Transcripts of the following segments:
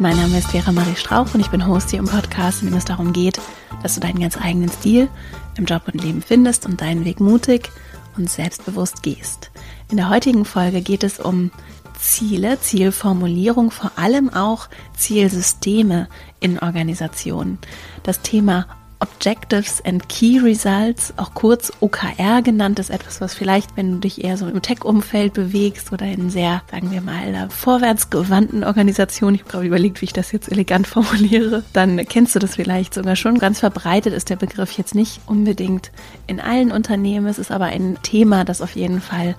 Mein Name ist Vera Marie Strauch und ich bin Host hier im Podcast, in dem es darum geht, dass du deinen ganz eigenen Stil im Job und Leben findest und deinen Weg mutig und selbstbewusst gehst. In der heutigen Folge geht es um Ziele, Zielformulierung, vor allem auch Zielsysteme in Organisationen. Das Thema Objectives and Key Results, auch kurz OKR genannt, ist etwas, was vielleicht, wenn du dich eher so im Tech-Umfeld bewegst oder in sehr, sagen wir mal, vorwärtsgewandten Organisationen, ich habe gerade überlegt, wie ich das jetzt elegant formuliere, dann kennst du das vielleicht sogar schon. Ganz verbreitet ist der Begriff jetzt nicht unbedingt in allen Unternehmen. Es ist aber ein Thema, das auf jeden Fall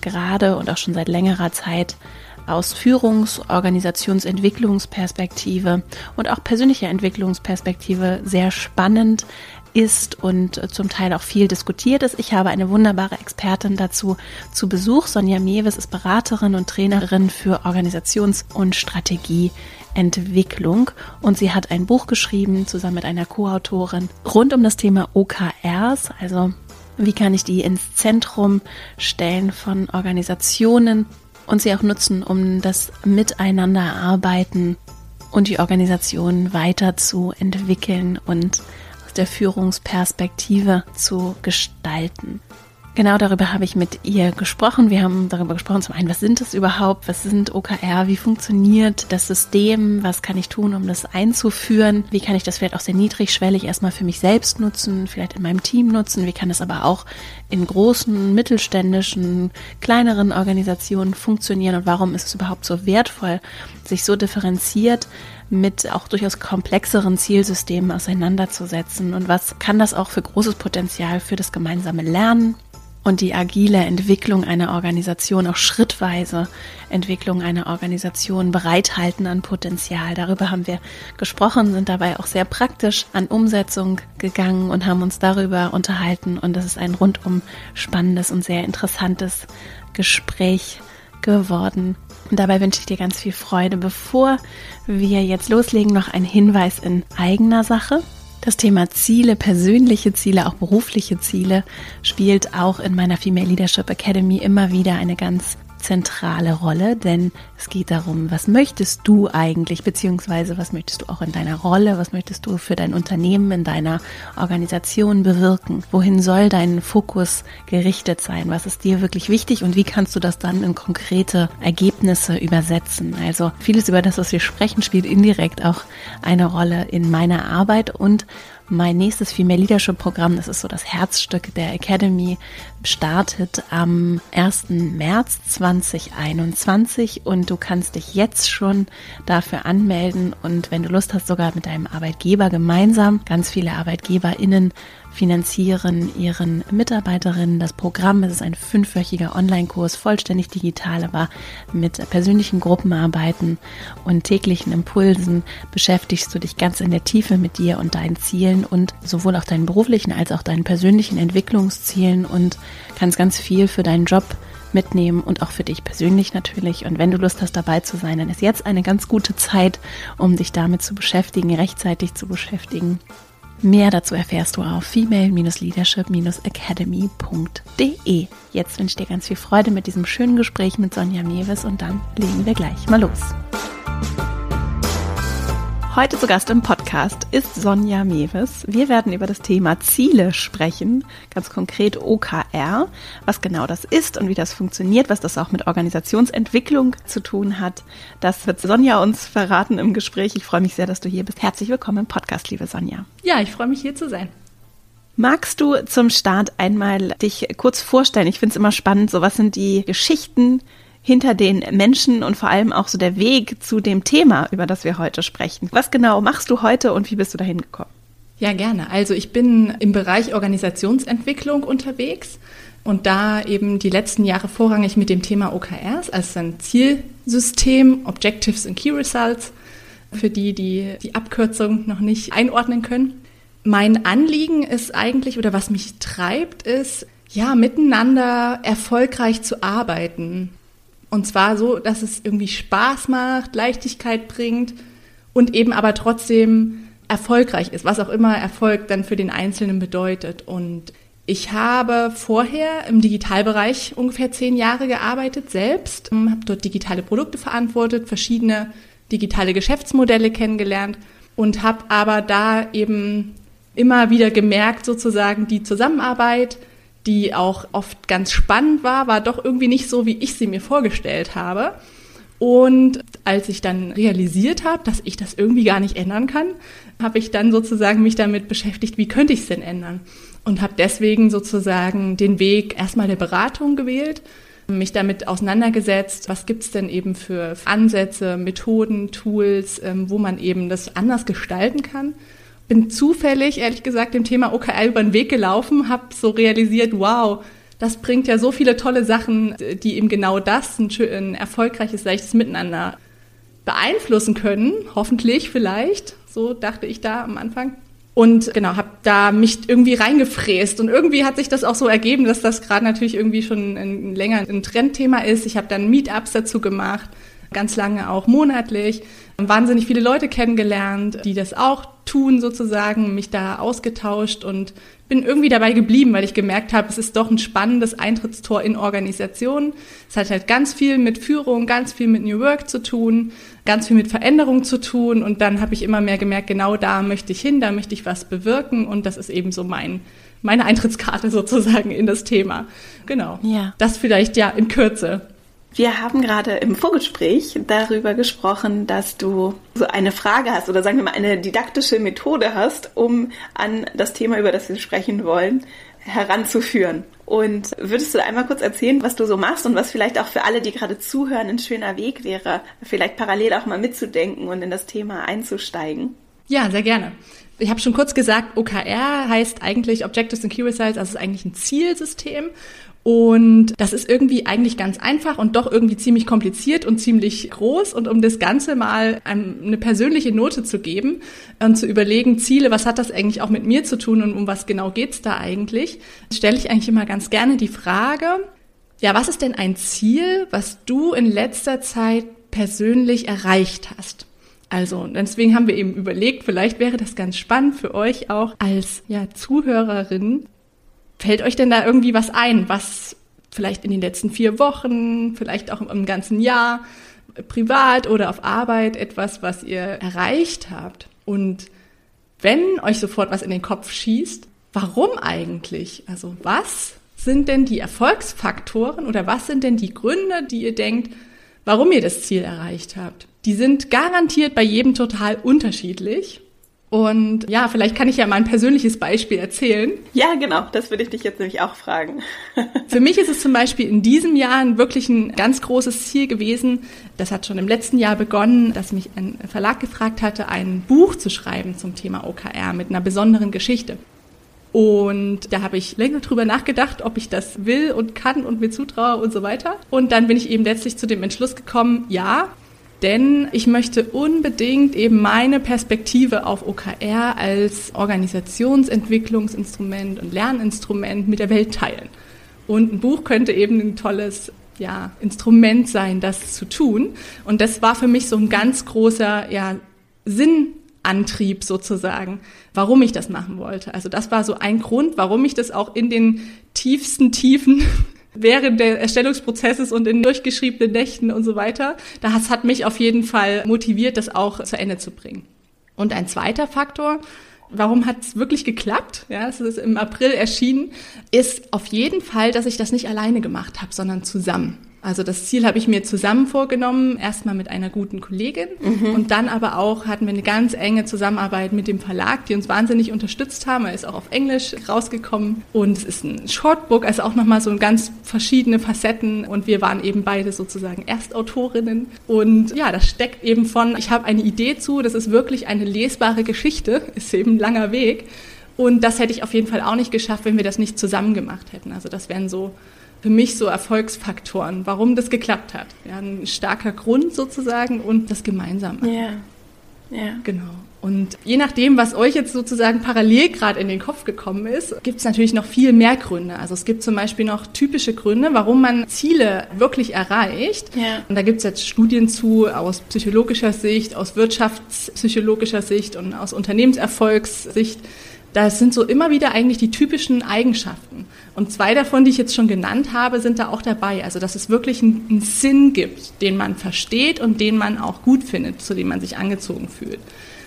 gerade und auch schon seit längerer Zeit aus Führungs-, Organisationsentwicklungsperspektive und auch persönlicher Entwicklungsperspektive sehr spannend ist und zum Teil auch viel diskutiert ist. Ich habe eine wunderbare Expertin dazu zu Besuch. Sonja Mewes ist Beraterin und Trainerin für Organisations- und Strategieentwicklung und sie hat ein Buch geschrieben zusammen mit einer Co-Autorin rund um das Thema OKRs, also wie kann ich die ins Zentrum stellen von Organisationen und sie auch nutzen, um das Miteinanderarbeiten und die Organisation weiterzuentwickeln und aus der Führungsperspektive zu gestalten. Genau darüber habe ich mit ihr gesprochen. Wir haben darüber gesprochen, zum einen, was sind das überhaupt? Was sind OKR? Wie funktioniert das System? Was kann ich tun, um das einzuführen? Wie kann ich das vielleicht auch sehr niedrigschwellig erstmal für mich selbst nutzen, vielleicht in meinem Team nutzen? Wie kann das aber auch in großen, mittelständischen, kleineren Organisationen funktionieren? Und warum ist es überhaupt so wertvoll, sich so differenziert mit auch durchaus komplexeren Zielsystemen auseinanderzusetzen? Und was kann das auch für großes Potenzial für das gemeinsame Lernen und die agile Entwicklung einer Organisation, auch schrittweise Entwicklung einer Organisation bereithalten an Potenzial. Darüber haben wir gesprochen, sind dabei auch sehr praktisch an Umsetzung gegangen und haben uns darüber unterhalten. Und das ist ein rundum spannendes und sehr interessantes Gespräch geworden. Und dabei wünsche ich dir ganz viel Freude. Bevor wir jetzt loslegen, noch ein Hinweis in eigener Sache. Das Thema Ziele, persönliche Ziele, auch berufliche Ziele spielt auch in meiner Female Leadership Academy immer wieder eine ganz zentrale Rolle, denn es geht darum, was möchtest du eigentlich, beziehungsweise was möchtest du auch in deiner Rolle, was möchtest du für dein Unternehmen, in deiner Organisation bewirken, wohin soll dein Fokus gerichtet sein, was ist dir wirklich wichtig und wie kannst du das dann in konkrete Ergebnisse übersetzen. Also vieles über das, was wir sprechen, spielt indirekt auch eine Rolle in meiner Arbeit und mein nächstes Female Leadership Programm, das ist so das Herzstück der Academy, startet am 1. März 2021 und du kannst dich jetzt schon dafür anmelden und wenn du Lust hast, sogar mit deinem Arbeitgeber gemeinsam, ganz viele ArbeitgeberInnen finanzieren ihren Mitarbeiterinnen das Programm. Es ist ein fünfwöchiger Online-Kurs, vollständig digital, aber mit persönlichen Gruppenarbeiten und täglichen Impulsen beschäftigst du dich ganz in der Tiefe mit dir und deinen Zielen und sowohl auch deinen beruflichen als auch deinen persönlichen Entwicklungszielen und kannst ganz viel für deinen Job mitnehmen und auch für dich persönlich natürlich. Und wenn du Lust hast, dabei zu sein, dann ist jetzt eine ganz gute Zeit, um dich damit zu beschäftigen, rechtzeitig zu beschäftigen. Mehr dazu erfährst du auf female-leadership-academy.de. Jetzt wünsche ich dir ganz viel Freude mit diesem schönen Gespräch mit Sonja Mewes und dann legen wir gleich mal los. Heute zu Gast im Podcast ist Sonja Mewes. Wir werden über das Thema Ziele sprechen, ganz konkret OKR, was genau das ist und wie das funktioniert, was das auch mit Organisationsentwicklung zu tun hat. Das wird Sonja uns verraten im Gespräch. Ich freue mich sehr, dass du hier bist. Herzlich willkommen im Podcast, liebe Sonja. Ja, ich freue mich hier zu sein. Magst du zum Start einmal dich kurz vorstellen? Ich finde es immer spannend, so was sind die Geschichten, hinter den Menschen und vor allem auch so der Weg zu dem Thema, über das wir heute sprechen. Was genau machst du heute und wie bist du dahin gekommen? Ja, gerne. Also ich bin im Bereich Organisationsentwicklung unterwegs und da eben die letzten Jahre vorrangig mit dem Thema OKRs, also ein Zielsystem, Objectives and Key Results, für die, die die Abkürzung noch nicht einordnen können. Mein Anliegen ist eigentlich, oder was mich treibt, ist, ja, miteinander erfolgreich zu arbeiten. Und zwar so, dass es irgendwie Spaß macht, Leichtigkeit bringt und eben aber trotzdem erfolgreich ist, was auch immer Erfolg dann für den Einzelnen bedeutet. Und ich habe vorher im Digitalbereich ungefähr zehn Jahre gearbeitet selbst, habe dort digitale Produkte verantwortet, verschiedene digitale Geschäftsmodelle kennengelernt und habe aber da eben immer wieder gemerkt, sozusagen die Zusammenarbeit, die auch oft ganz spannend war, war doch irgendwie nicht so, wie ich sie mir vorgestellt habe. Und als ich dann realisiert habe, dass ich das irgendwie gar nicht ändern kann, habe ich dann sozusagen mich damit beschäftigt, wie könnte ich es denn ändern? Und habe deswegen sozusagen den Weg erstmal der Beratung gewählt, mich damit auseinandergesetzt, was gibt's denn eben für Ansätze, Methoden, Tools, ähm, wo man eben das anders gestalten kann bin zufällig, ehrlich gesagt, dem Thema OKR über den Weg gelaufen, habe so realisiert, wow, das bringt ja so viele tolle Sachen, die eben genau das, ein, ein erfolgreiches, leichtes Miteinander beeinflussen können, hoffentlich vielleicht, so dachte ich da am Anfang. Und genau, habe da mich irgendwie reingefräst und irgendwie hat sich das auch so ergeben, dass das gerade natürlich irgendwie schon ein, länger ein Trendthema ist. Ich habe dann Meetups dazu gemacht, ganz lange auch monatlich, wahnsinnig viele Leute kennengelernt, die das auch tun sozusagen, mich da ausgetauscht und bin irgendwie dabei geblieben, weil ich gemerkt habe, es ist doch ein spannendes Eintrittstor in Organisationen. Es hat halt ganz viel mit Führung, ganz viel mit New Work zu tun, ganz viel mit Veränderung zu tun und dann habe ich immer mehr gemerkt, genau da möchte ich hin, da möchte ich was bewirken und das ist eben so mein meine Eintrittskarte sozusagen in das Thema. Genau. Ja. Das vielleicht ja in Kürze. Wir haben gerade im Vorgespräch darüber gesprochen, dass du so eine Frage hast oder sagen wir mal eine didaktische Methode hast, um an das Thema, über das wir sprechen wollen, heranzuführen. Und würdest du einmal kurz erzählen, was du so machst und was vielleicht auch für alle, die gerade zuhören, ein schöner Weg wäre, vielleicht parallel auch mal mitzudenken und in das Thema einzusteigen? Ja, sehr gerne. Ich habe schon kurz gesagt, OKR heißt eigentlich Objectives and Key Results, also ist eigentlich ein Zielsystem. Und das ist irgendwie eigentlich ganz einfach und doch irgendwie ziemlich kompliziert und ziemlich groß. Und um das Ganze mal eine persönliche Note zu geben und zu überlegen, Ziele, was hat das eigentlich auch mit mir zu tun und um was genau geht's da eigentlich, stelle ich eigentlich immer ganz gerne die Frage, ja, was ist denn ein Ziel, was du in letzter Zeit persönlich erreicht hast? Also, deswegen haben wir eben überlegt, vielleicht wäre das ganz spannend für euch auch als ja, Zuhörerin, Fällt euch denn da irgendwie was ein, was vielleicht in den letzten vier Wochen, vielleicht auch im ganzen Jahr, privat oder auf Arbeit etwas, was ihr erreicht habt? Und wenn euch sofort was in den Kopf schießt, warum eigentlich? Also was sind denn die Erfolgsfaktoren oder was sind denn die Gründe, die ihr denkt, warum ihr das Ziel erreicht habt? Die sind garantiert bei jedem total unterschiedlich. Und ja, vielleicht kann ich ja mal ein persönliches Beispiel erzählen. Ja, genau, das würde ich dich jetzt nämlich auch fragen. Für mich ist es zum Beispiel in diesem Jahr wirklich ein ganz großes Ziel gewesen. Das hat schon im letzten Jahr begonnen, dass mich ein Verlag gefragt hatte, ein Buch zu schreiben zum Thema OKR mit einer besonderen Geschichte. Und da habe ich länger drüber nachgedacht, ob ich das will und kann und mir zutraue und so weiter. Und dann bin ich eben letztlich zu dem Entschluss gekommen, ja, denn ich möchte unbedingt eben meine Perspektive auf OKR als Organisationsentwicklungsinstrument und Lerninstrument mit der Welt teilen. Und ein Buch könnte eben ein tolles ja, Instrument sein, das zu tun. Und das war für mich so ein ganz großer ja, Sinnantrieb sozusagen, warum ich das machen wollte. Also das war so ein Grund, warum ich das auch in den tiefsten Tiefen während des Erstellungsprozesses und in durchgeschriebenen Nächten und so weiter. Das hat mich auf jeden Fall motiviert, das auch zu Ende zu bringen. Und ein zweiter Faktor, warum hat es wirklich geklappt? Ja, es ist im April erschienen, ist auf jeden Fall, dass ich das nicht alleine gemacht habe, sondern zusammen. Also das Ziel habe ich mir zusammen vorgenommen, erstmal mit einer guten Kollegin mhm. und dann aber auch hatten wir eine ganz enge Zusammenarbeit mit dem Verlag, die uns wahnsinnig unterstützt haben. Er ist auch auf Englisch rausgekommen und es ist ein Shortbook, also auch nochmal so ganz verschiedene Facetten und wir waren eben beide sozusagen Erstautorinnen und ja, das steckt eben von, ich habe eine Idee zu, das ist wirklich eine lesbare Geschichte, ist eben ein langer Weg und das hätte ich auf jeden Fall auch nicht geschafft, wenn wir das nicht zusammen gemacht hätten. Also das wären so für mich so Erfolgsfaktoren, warum das geklappt hat. Ja, ein starker Grund sozusagen und das Gemeinsame. Ja, ja. Genau. Und je nachdem, was euch jetzt sozusagen parallel gerade in den Kopf gekommen ist, gibt es natürlich noch viel mehr Gründe. Also es gibt zum Beispiel noch typische Gründe, warum man Ziele wirklich erreicht. Ja. Und da gibt es jetzt Studien zu aus psychologischer Sicht, aus wirtschaftspsychologischer Sicht und aus Unternehmenserfolgssicht. Das sind so immer wieder eigentlich die typischen Eigenschaften. Und zwei davon, die ich jetzt schon genannt habe, sind da auch dabei. Also, dass es wirklich einen, Sinn gibt, den man versteht und den man auch gut findet, zu dem man sich angezogen fühlt.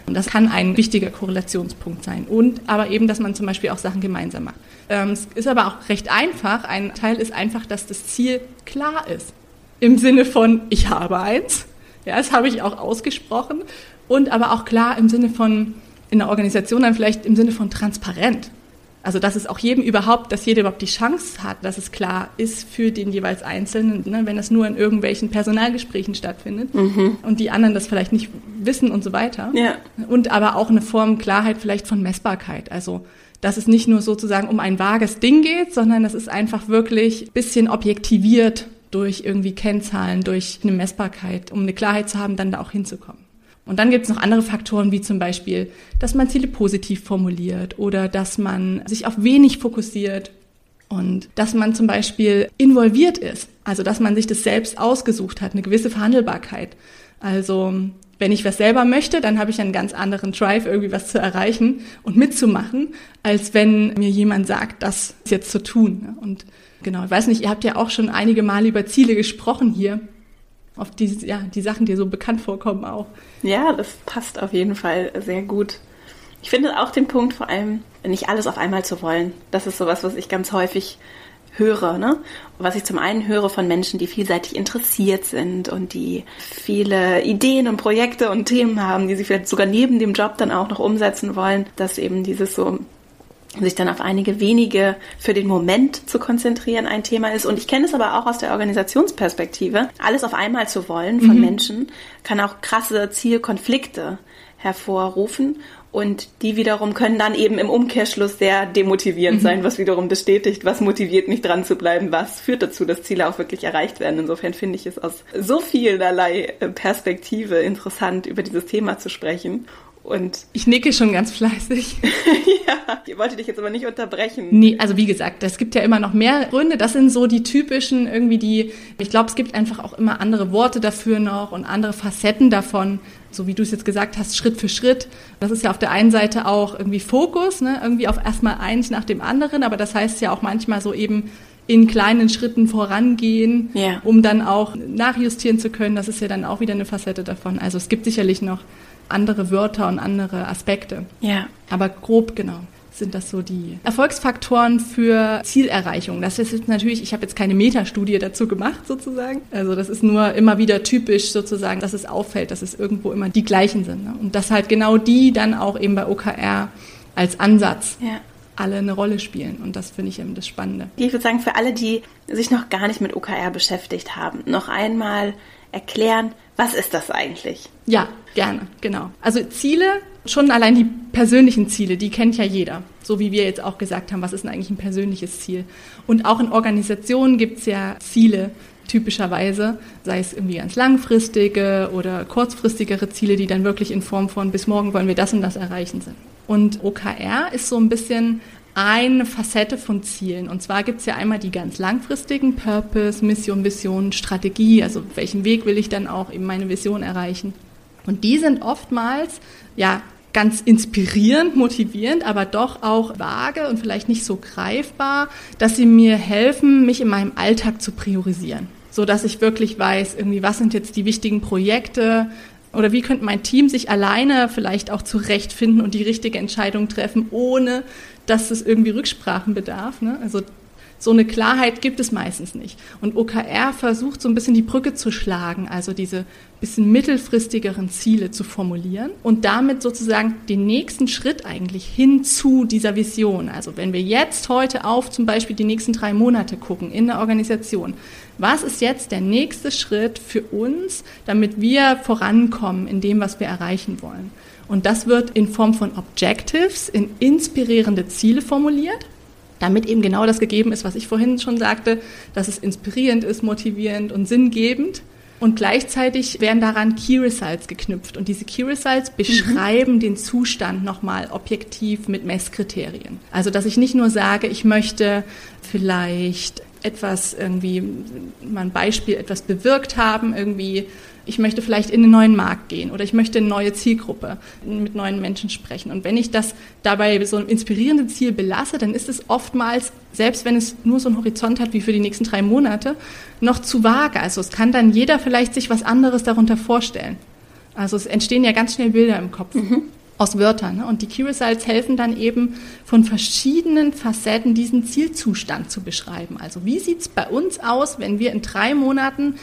Und das kann ein wichtiger Korrelationspunkt sein. Und aber eben, dass man zum Beispiel auch Sachen gemeinsam macht. Ähm, es ist aber auch recht einfach. Ein Teil ist einfach, dass das Ziel klar ist. Im Sinne von, ich habe eins. Ja, das habe ich auch ausgesprochen. Und aber auch klar im Sinne von, in der Organisation dann vielleicht im Sinne von transparent. Also dass es auch jedem überhaupt, dass jeder überhaupt die Chance hat, dass es klar ist für den jeweils Einzelnen, ne, wenn das nur in irgendwelchen Personalgesprächen stattfindet mhm. und die anderen das vielleicht nicht wissen und so weiter. Ja. Und aber auch eine Form Klarheit vielleicht von Messbarkeit. Also dass es nicht nur sozusagen um ein vages Ding geht, sondern dass es einfach wirklich bisschen objektiviert durch irgendwie Kennzahlen, durch eine Messbarkeit, um eine Klarheit zu haben, dann da auch hinzukommen. Und dann gibt es noch andere Faktoren, wie zum Beispiel, dass man Ziele positiv formuliert oder dass man sich auf wenig fokussiert und dass man zum Beispiel involviert ist, also dass man sich das selbst ausgesucht hat, eine gewisse Verhandelbarkeit. Also wenn ich was selber möchte, dann habe ich einen ganz anderen Drive, irgendwie was zu erreichen und mitzumachen, als wenn mir jemand sagt, das jetzt zu tun. Und genau, ich weiß nicht, ihr habt ja auch schon einige Male über Ziele gesprochen hier auf die, ja, die Sachen, die so bekannt vorkommen auch. Ja, das passt auf jeden Fall sehr gut. Ich finde auch den Punkt vor allem, nicht alles auf einmal zu wollen. Das ist sowas, was ich ganz häufig höre, ne? Was ich zum einen höre von Menschen, die vielseitig interessiert sind und die viele Ideen und Projekte und Themen haben, die sie vielleicht sogar neben dem Job dann auch noch umsetzen wollen, dass eben dieses so sich dann auf einige wenige für den Moment zu konzentrieren ein Thema ist. Und ich kenne es aber auch aus der Organisationsperspektive. Alles auf einmal zu wollen von mhm. Menschen kann auch krasse Zielkonflikte hervorrufen. Und die wiederum können dann eben im Umkehrschluss sehr demotivierend mhm. sein, was wiederum bestätigt, was motiviert mich dran zu bleiben, was führt dazu, dass Ziele auch wirklich erreicht werden. Insofern finde ich es aus so vielerlei Perspektive interessant, über dieses Thema zu sprechen. Und ich nicke schon ganz fleißig. ja, ich wollte dich jetzt aber nicht unterbrechen. Nee, also wie gesagt, es gibt ja immer noch mehr Gründe. Das sind so die typischen irgendwie die, ich glaube, es gibt einfach auch immer andere Worte dafür noch und andere Facetten davon. So wie du es jetzt gesagt hast, Schritt für Schritt. Das ist ja auf der einen Seite auch irgendwie Fokus, ne? irgendwie auf erstmal eins nach dem anderen. Aber das heißt ja auch manchmal so eben in kleinen Schritten vorangehen, yeah. um dann auch nachjustieren zu können. Das ist ja dann auch wieder eine Facette davon. Also es gibt sicherlich noch andere Wörter und andere Aspekte. Ja. Aber grob genau sind das so die Erfolgsfaktoren für Zielerreichung. Das ist jetzt natürlich, ich habe jetzt keine Metastudie dazu gemacht sozusagen. Also das ist nur immer wieder typisch sozusagen, dass es auffällt, dass es irgendwo immer die gleichen sind. Ne? Und dass halt genau die dann auch eben bei OKR als Ansatz ja. alle eine Rolle spielen. Und das finde ich eben das Spannende. Ich würde sagen, für alle, die sich noch gar nicht mit OKR beschäftigt haben, noch einmal erklären, was ist das eigentlich? Ja, gerne, genau. Also Ziele, schon allein die persönlichen Ziele, die kennt ja jeder. So wie wir jetzt auch gesagt haben, was ist denn eigentlich ein persönliches Ziel? Und auch in Organisationen gibt es ja Ziele, typischerweise, sei es irgendwie ganz langfristige oder kurzfristigere Ziele, die dann wirklich in Form von bis morgen wollen wir das und das erreichen sind. Und OKR ist so ein bisschen eine Facette von Zielen. Und zwar gibt es ja einmal die ganz langfristigen Purpose, Mission, Vision, Strategie, also welchen Weg will ich dann auch eben meine Vision erreichen. Und die sind oftmals ja ganz inspirierend, motivierend, aber doch auch vage und vielleicht nicht so greifbar, dass sie mir helfen, mich in meinem Alltag zu priorisieren, so dass ich wirklich weiß, irgendwie was sind jetzt die wichtigen Projekte, oder wie könnte mein Team sich alleine vielleicht auch zurechtfinden und die richtige Entscheidung treffen, ohne dass es irgendwie Rücksprachen bedarf. Ne? Also so eine Klarheit gibt es meistens nicht. Und OKR versucht so ein bisschen die Brücke zu schlagen, also diese bisschen mittelfristigeren Ziele zu formulieren und damit sozusagen den nächsten Schritt eigentlich hin zu dieser Vision. Also wenn wir jetzt heute auf zum Beispiel die nächsten drei Monate gucken in der Organisation, was ist jetzt der nächste Schritt für uns, damit wir vorankommen in dem, was wir erreichen wollen? Und das wird in Form von Objectives, in inspirierende Ziele formuliert, damit eben genau das gegeben ist, was ich vorhin schon sagte, dass es inspirierend ist, motivierend und sinngebend. und gleichzeitig werden daran Key Results geknüpft. Und diese Key Results beschreiben mhm. den Zustand nochmal objektiv mit Messkriterien. Also, dass ich nicht nur sage, ich möchte vielleicht etwas irgendwie, mal ein Beispiel, etwas bewirkt haben, irgendwie ich möchte vielleicht in einen neuen Markt gehen oder ich möchte eine neue Zielgruppe mit neuen Menschen sprechen. Und wenn ich das dabei so ein inspirierendes Ziel belasse, dann ist es oftmals, selbst wenn es nur so einen Horizont hat wie für die nächsten drei Monate, noch zu vage. Also es kann dann jeder vielleicht sich was anderes darunter vorstellen. Also es entstehen ja ganz schnell Bilder im Kopf. Mhm. Aus Wörtern. Ne? Und die Key Results helfen dann eben von verschiedenen Facetten diesen Zielzustand zu beschreiben. Also wie sieht's bei uns aus, wenn wir in drei Monaten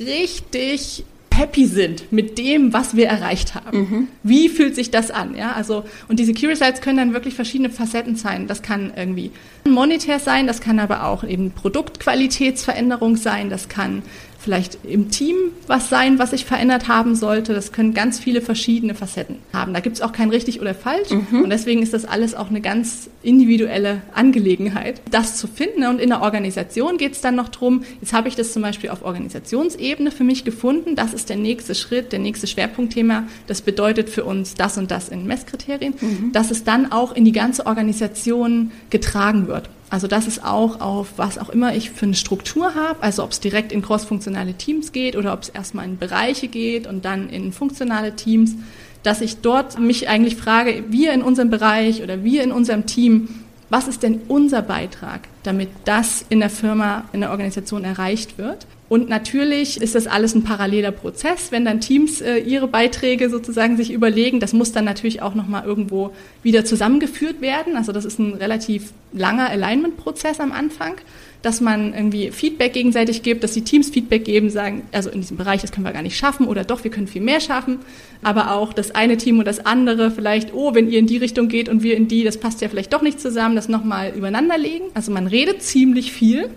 richtig happy sind mit dem, was wir erreicht haben. Mhm. Wie fühlt sich das an? Ja, also, und diese Key Results können dann wirklich verschiedene Facetten sein. Das kann irgendwie monetär sein, das kann aber auch eben Produktqualitätsveränderung sein, das kann vielleicht im Team was sein, was sich verändert haben sollte. Das können ganz viele verschiedene Facetten haben. Da gibt es auch kein richtig oder falsch. Mhm. Und deswegen ist das alles auch eine ganz individuelle Angelegenheit, das zu finden. Und in der Organisation geht es dann noch drum. jetzt habe ich das zum Beispiel auf Organisationsebene für mich gefunden. Das ist der nächste Schritt, der nächste Schwerpunktthema. Das bedeutet für uns das und das in Messkriterien, mhm. dass es dann auch in die ganze Organisation getragen wird. Also das ist auch auf was auch immer ich für eine Struktur habe, also ob es direkt in crossfunktionale Teams geht oder ob es erstmal in Bereiche geht und dann in funktionale Teams, dass ich dort mich eigentlich frage, wir in unserem Bereich oder wir in unserem Team, was ist denn unser Beitrag, damit das in der Firma, in der Organisation erreicht wird? Und natürlich ist das alles ein paralleler Prozess, wenn dann Teams äh, ihre Beiträge sozusagen sich überlegen. Das muss dann natürlich auch nochmal irgendwo wieder zusammengeführt werden. Also das ist ein relativ langer Alignment-Prozess am Anfang, dass man irgendwie Feedback gegenseitig gibt, dass die Teams Feedback geben, sagen, also in diesem Bereich, das können wir gar nicht schaffen oder doch, wir können viel mehr schaffen. Aber auch das eine Team und das andere vielleicht, oh, wenn ihr in die Richtung geht und wir in die, das passt ja vielleicht doch nicht zusammen, das nochmal übereinander legen. Also man redet ziemlich viel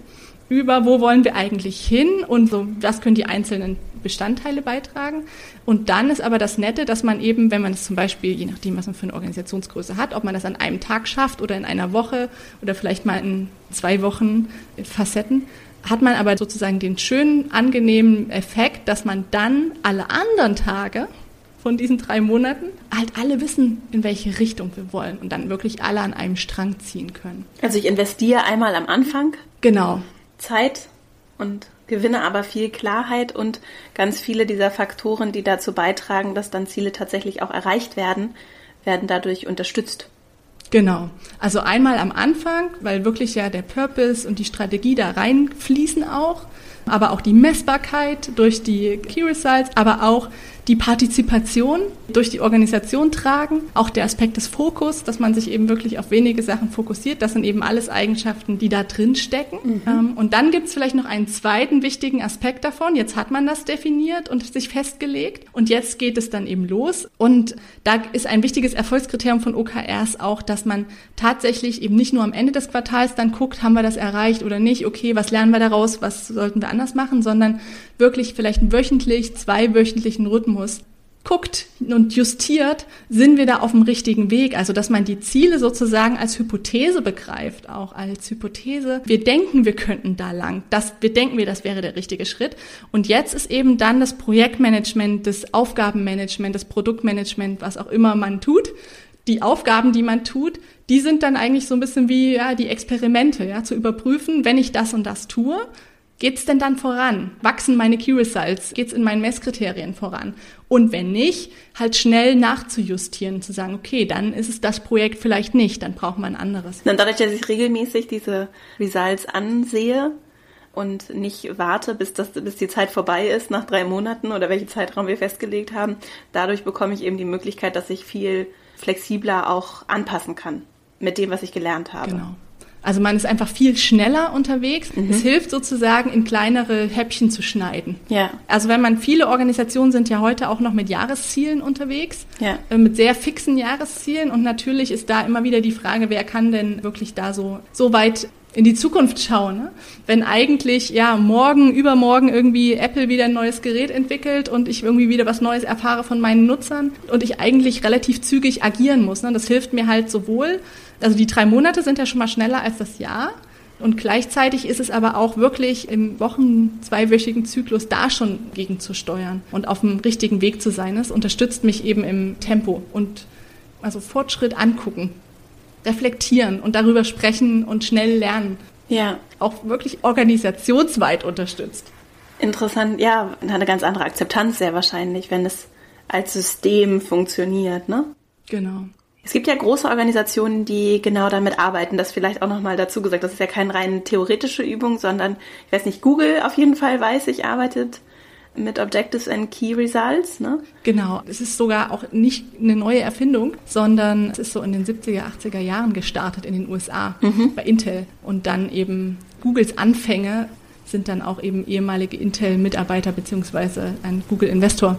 über, wo wollen wir eigentlich hin und so, was können die einzelnen Bestandteile beitragen. Und dann ist aber das Nette, dass man eben, wenn man es zum Beispiel, je nachdem, was man für eine Organisationsgröße hat, ob man das an einem Tag schafft oder in einer Woche oder vielleicht mal in zwei Wochen Facetten, hat man aber sozusagen den schönen, angenehmen Effekt, dass man dann alle anderen Tage von diesen drei Monaten halt alle wissen, in welche Richtung wir wollen und dann wirklich alle an einem Strang ziehen können. Also ich investiere einmal am Anfang. Genau. Zeit und gewinne aber viel Klarheit und ganz viele dieser Faktoren, die dazu beitragen, dass dann Ziele tatsächlich auch erreicht werden, werden dadurch unterstützt. Genau. Also einmal am Anfang, weil wirklich ja der Purpose und die Strategie da reinfließen auch, aber auch die Messbarkeit durch die Key Results, aber auch die Partizipation durch die Organisation tragen, auch der Aspekt des Fokus, dass man sich eben wirklich auf wenige Sachen fokussiert. Das sind eben alles Eigenschaften, die da drin stecken. Mhm. Ähm, und dann gibt es vielleicht noch einen zweiten wichtigen Aspekt davon. Jetzt hat man das definiert und sich festgelegt und jetzt geht es dann eben los. Und da ist ein wichtiges Erfolgskriterium von OKRs auch, dass man tatsächlich eben nicht nur am Ende des Quartals dann guckt, haben wir das erreicht oder nicht, okay, was lernen wir daraus, was sollten wir anders machen, sondern wirklich vielleicht wöchentlich, zweiwöchentlichen Rhythmus guckt und justiert, sind wir da auf dem richtigen Weg. Also, dass man die Ziele sozusagen als Hypothese begreift, auch als Hypothese. Wir denken, wir könnten da lang. Das, wir denken wir, das wäre der richtige Schritt. Und jetzt ist eben dann das Projektmanagement, das Aufgabenmanagement, das Produktmanagement, was auch immer man tut. Die Aufgaben, die man tut, die sind dann eigentlich so ein bisschen wie ja, die Experimente, ja, zu überprüfen, wenn ich das und das tue, Geht's denn dann voran? Wachsen meine Key Results? Geht's in meinen Messkriterien voran? Und wenn nicht, halt schnell nachzujustieren, zu sagen, okay, dann ist es das Projekt vielleicht nicht, dann braucht man ein anderes. Dann dadurch, dass ich regelmäßig diese Results ansehe und nicht warte, bis, das, bis die Zeit vorbei ist, nach drei Monaten oder welchen Zeitraum wir festgelegt haben, dadurch bekomme ich eben die Möglichkeit, dass ich viel flexibler auch anpassen kann mit dem, was ich gelernt habe. Genau. Also man ist einfach viel schneller unterwegs. Mhm. Es hilft sozusagen, in kleinere Häppchen zu schneiden. Ja. Also wenn man, viele Organisationen sind ja heute auch noch mit Jahreszielen unterwegs, ja. Äh, mit sehr fixen Jahreszielen. Und natürlich ist da immer wieder die Frage, wer kann denn wirklich da so, so weit in die Zukunft schauen. Ne? Wenn eigentlich ja morgen, übermorgen irgendwie Apple wieder ein neues Gerät entwickelt und ich irgendwie wieder was Neues erfahre von meinen Nutzern und ich eigentlich relativ zügig agieren muss. Ne? Das hilft mir halt sowohl also die drei Monate sind ja schon mal schneller als das Jahr. Und gleichzeitig ist es aber auch wirklich im Wochen-, zweiwöchigen Zyklus da schon gegen zu steuern und auf dem richtigen Weg zu sein. Es unterstützt mich eben im Tempo und also Fortschritt angucken, reflektieren und darüber sprechen und schnell lernen. Ja. Auch wirklich organisationsweit unterstützt. Interessant, ja, hat eine ganz andere Akzeptanz sehr wahrscheinlich, wenn es als System funktioniert, ne? Genau. Es gibt ja große Organisationen, die genau damit arbeiten. Das vielleicht auch nochmal dazu gesagt. Das ist ja keine rein theoretische Übung, sondern, ich weiß nicht, Google auf jeden Fall weiß ich, arbeitet mit Objectives and Key Results, ne? Genau. Es ist sogar auch nicht eine neue Erfindung, sondern es ist so in den 70er, 80er Jahren gestartet in den USA mhm. bei Intel und dann eben Googles Anfänge sind dann auch eben ehemalige Intel-Mitarbeiter beziehungsweise ein Google-Investor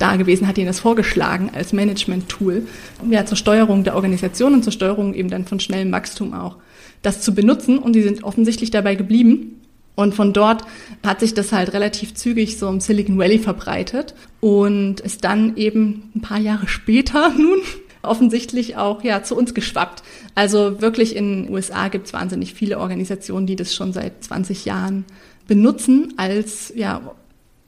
da gewesen, hat ihnen das vorgeschlagen als Management-Tool, ja, zur Steuerung der Organisation und zur Steuerung eben dann von schnellem Wachstum auch, das zu benutzen. Und sie sind offensichtlich dabei geblieben. Und von dort hat sich das halt relativ zügig so im Silicon Valley verbreitet und ist dann eben ein paar Jahre später nun offensichtlich auch ja zu uns geschwappt. Also wirklich in den USA gibt es wahnsinnig viele Organisationen, die das schon seit 20 Jahren benutzen als ja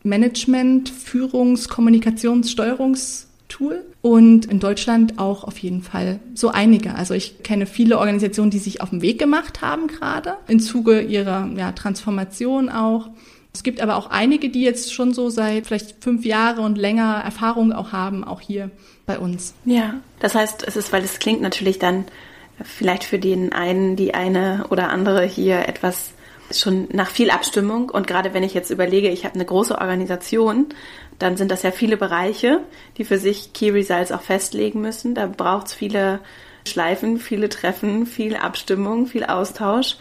Management, Führungs-, Kommunikations-, Steuerungstool und in Deutschland auch auf jeden Fall so einige. Also ich kenne viele Organisationen, die sich auf den Weg gemacht haben gerade im Zuge ihrer ja, Transformation auch. Es gibt aber auch einige, die jetzt schon so seit vielleicht fünf Jahre und länger Erfahrung auch haben, auch hier bei uns. Ja, das heißt, es ist, weil es klingt natürlich dann vielleicht für den einen, die eine oder andere hier etwas schon nach viel Abstimmung und gerade wenn ich jetzt überlege, ich habe eine große Organisation, dann sind das ja viele Bereiche, die für sich Key Results auch festlegen müssen. Da braucht es viele Schleifen, viele Treffen, viel Abstimmung, viel Austausch.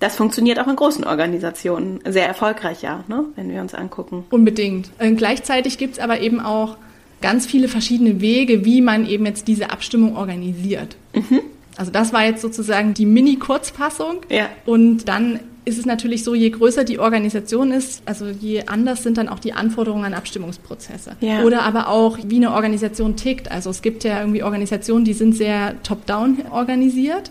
Das funktioniert auch in großen Organisationen sehr erfolgreich, ja, ne? wenn wir uns angucken. Unbedingt. Und gleichzeitig gibt es aber eben auch ganz viele verschiedene Wege, wie man eben jetzt diese Abstimmung organisiert. Mhm. Also das war jetzt sozusagen die Mini-Kurzfassung. Ja. Und dann ist es natürlich so, je größer die Organisation ist, also je anders sind dann auch die Anforderungen an Abstimmungsprozesse. Ja. Oder aber auch, wie eine Organisation tickt. Also es gibt ja irgendwie Organisationen, die sind sehr top-down organisiert.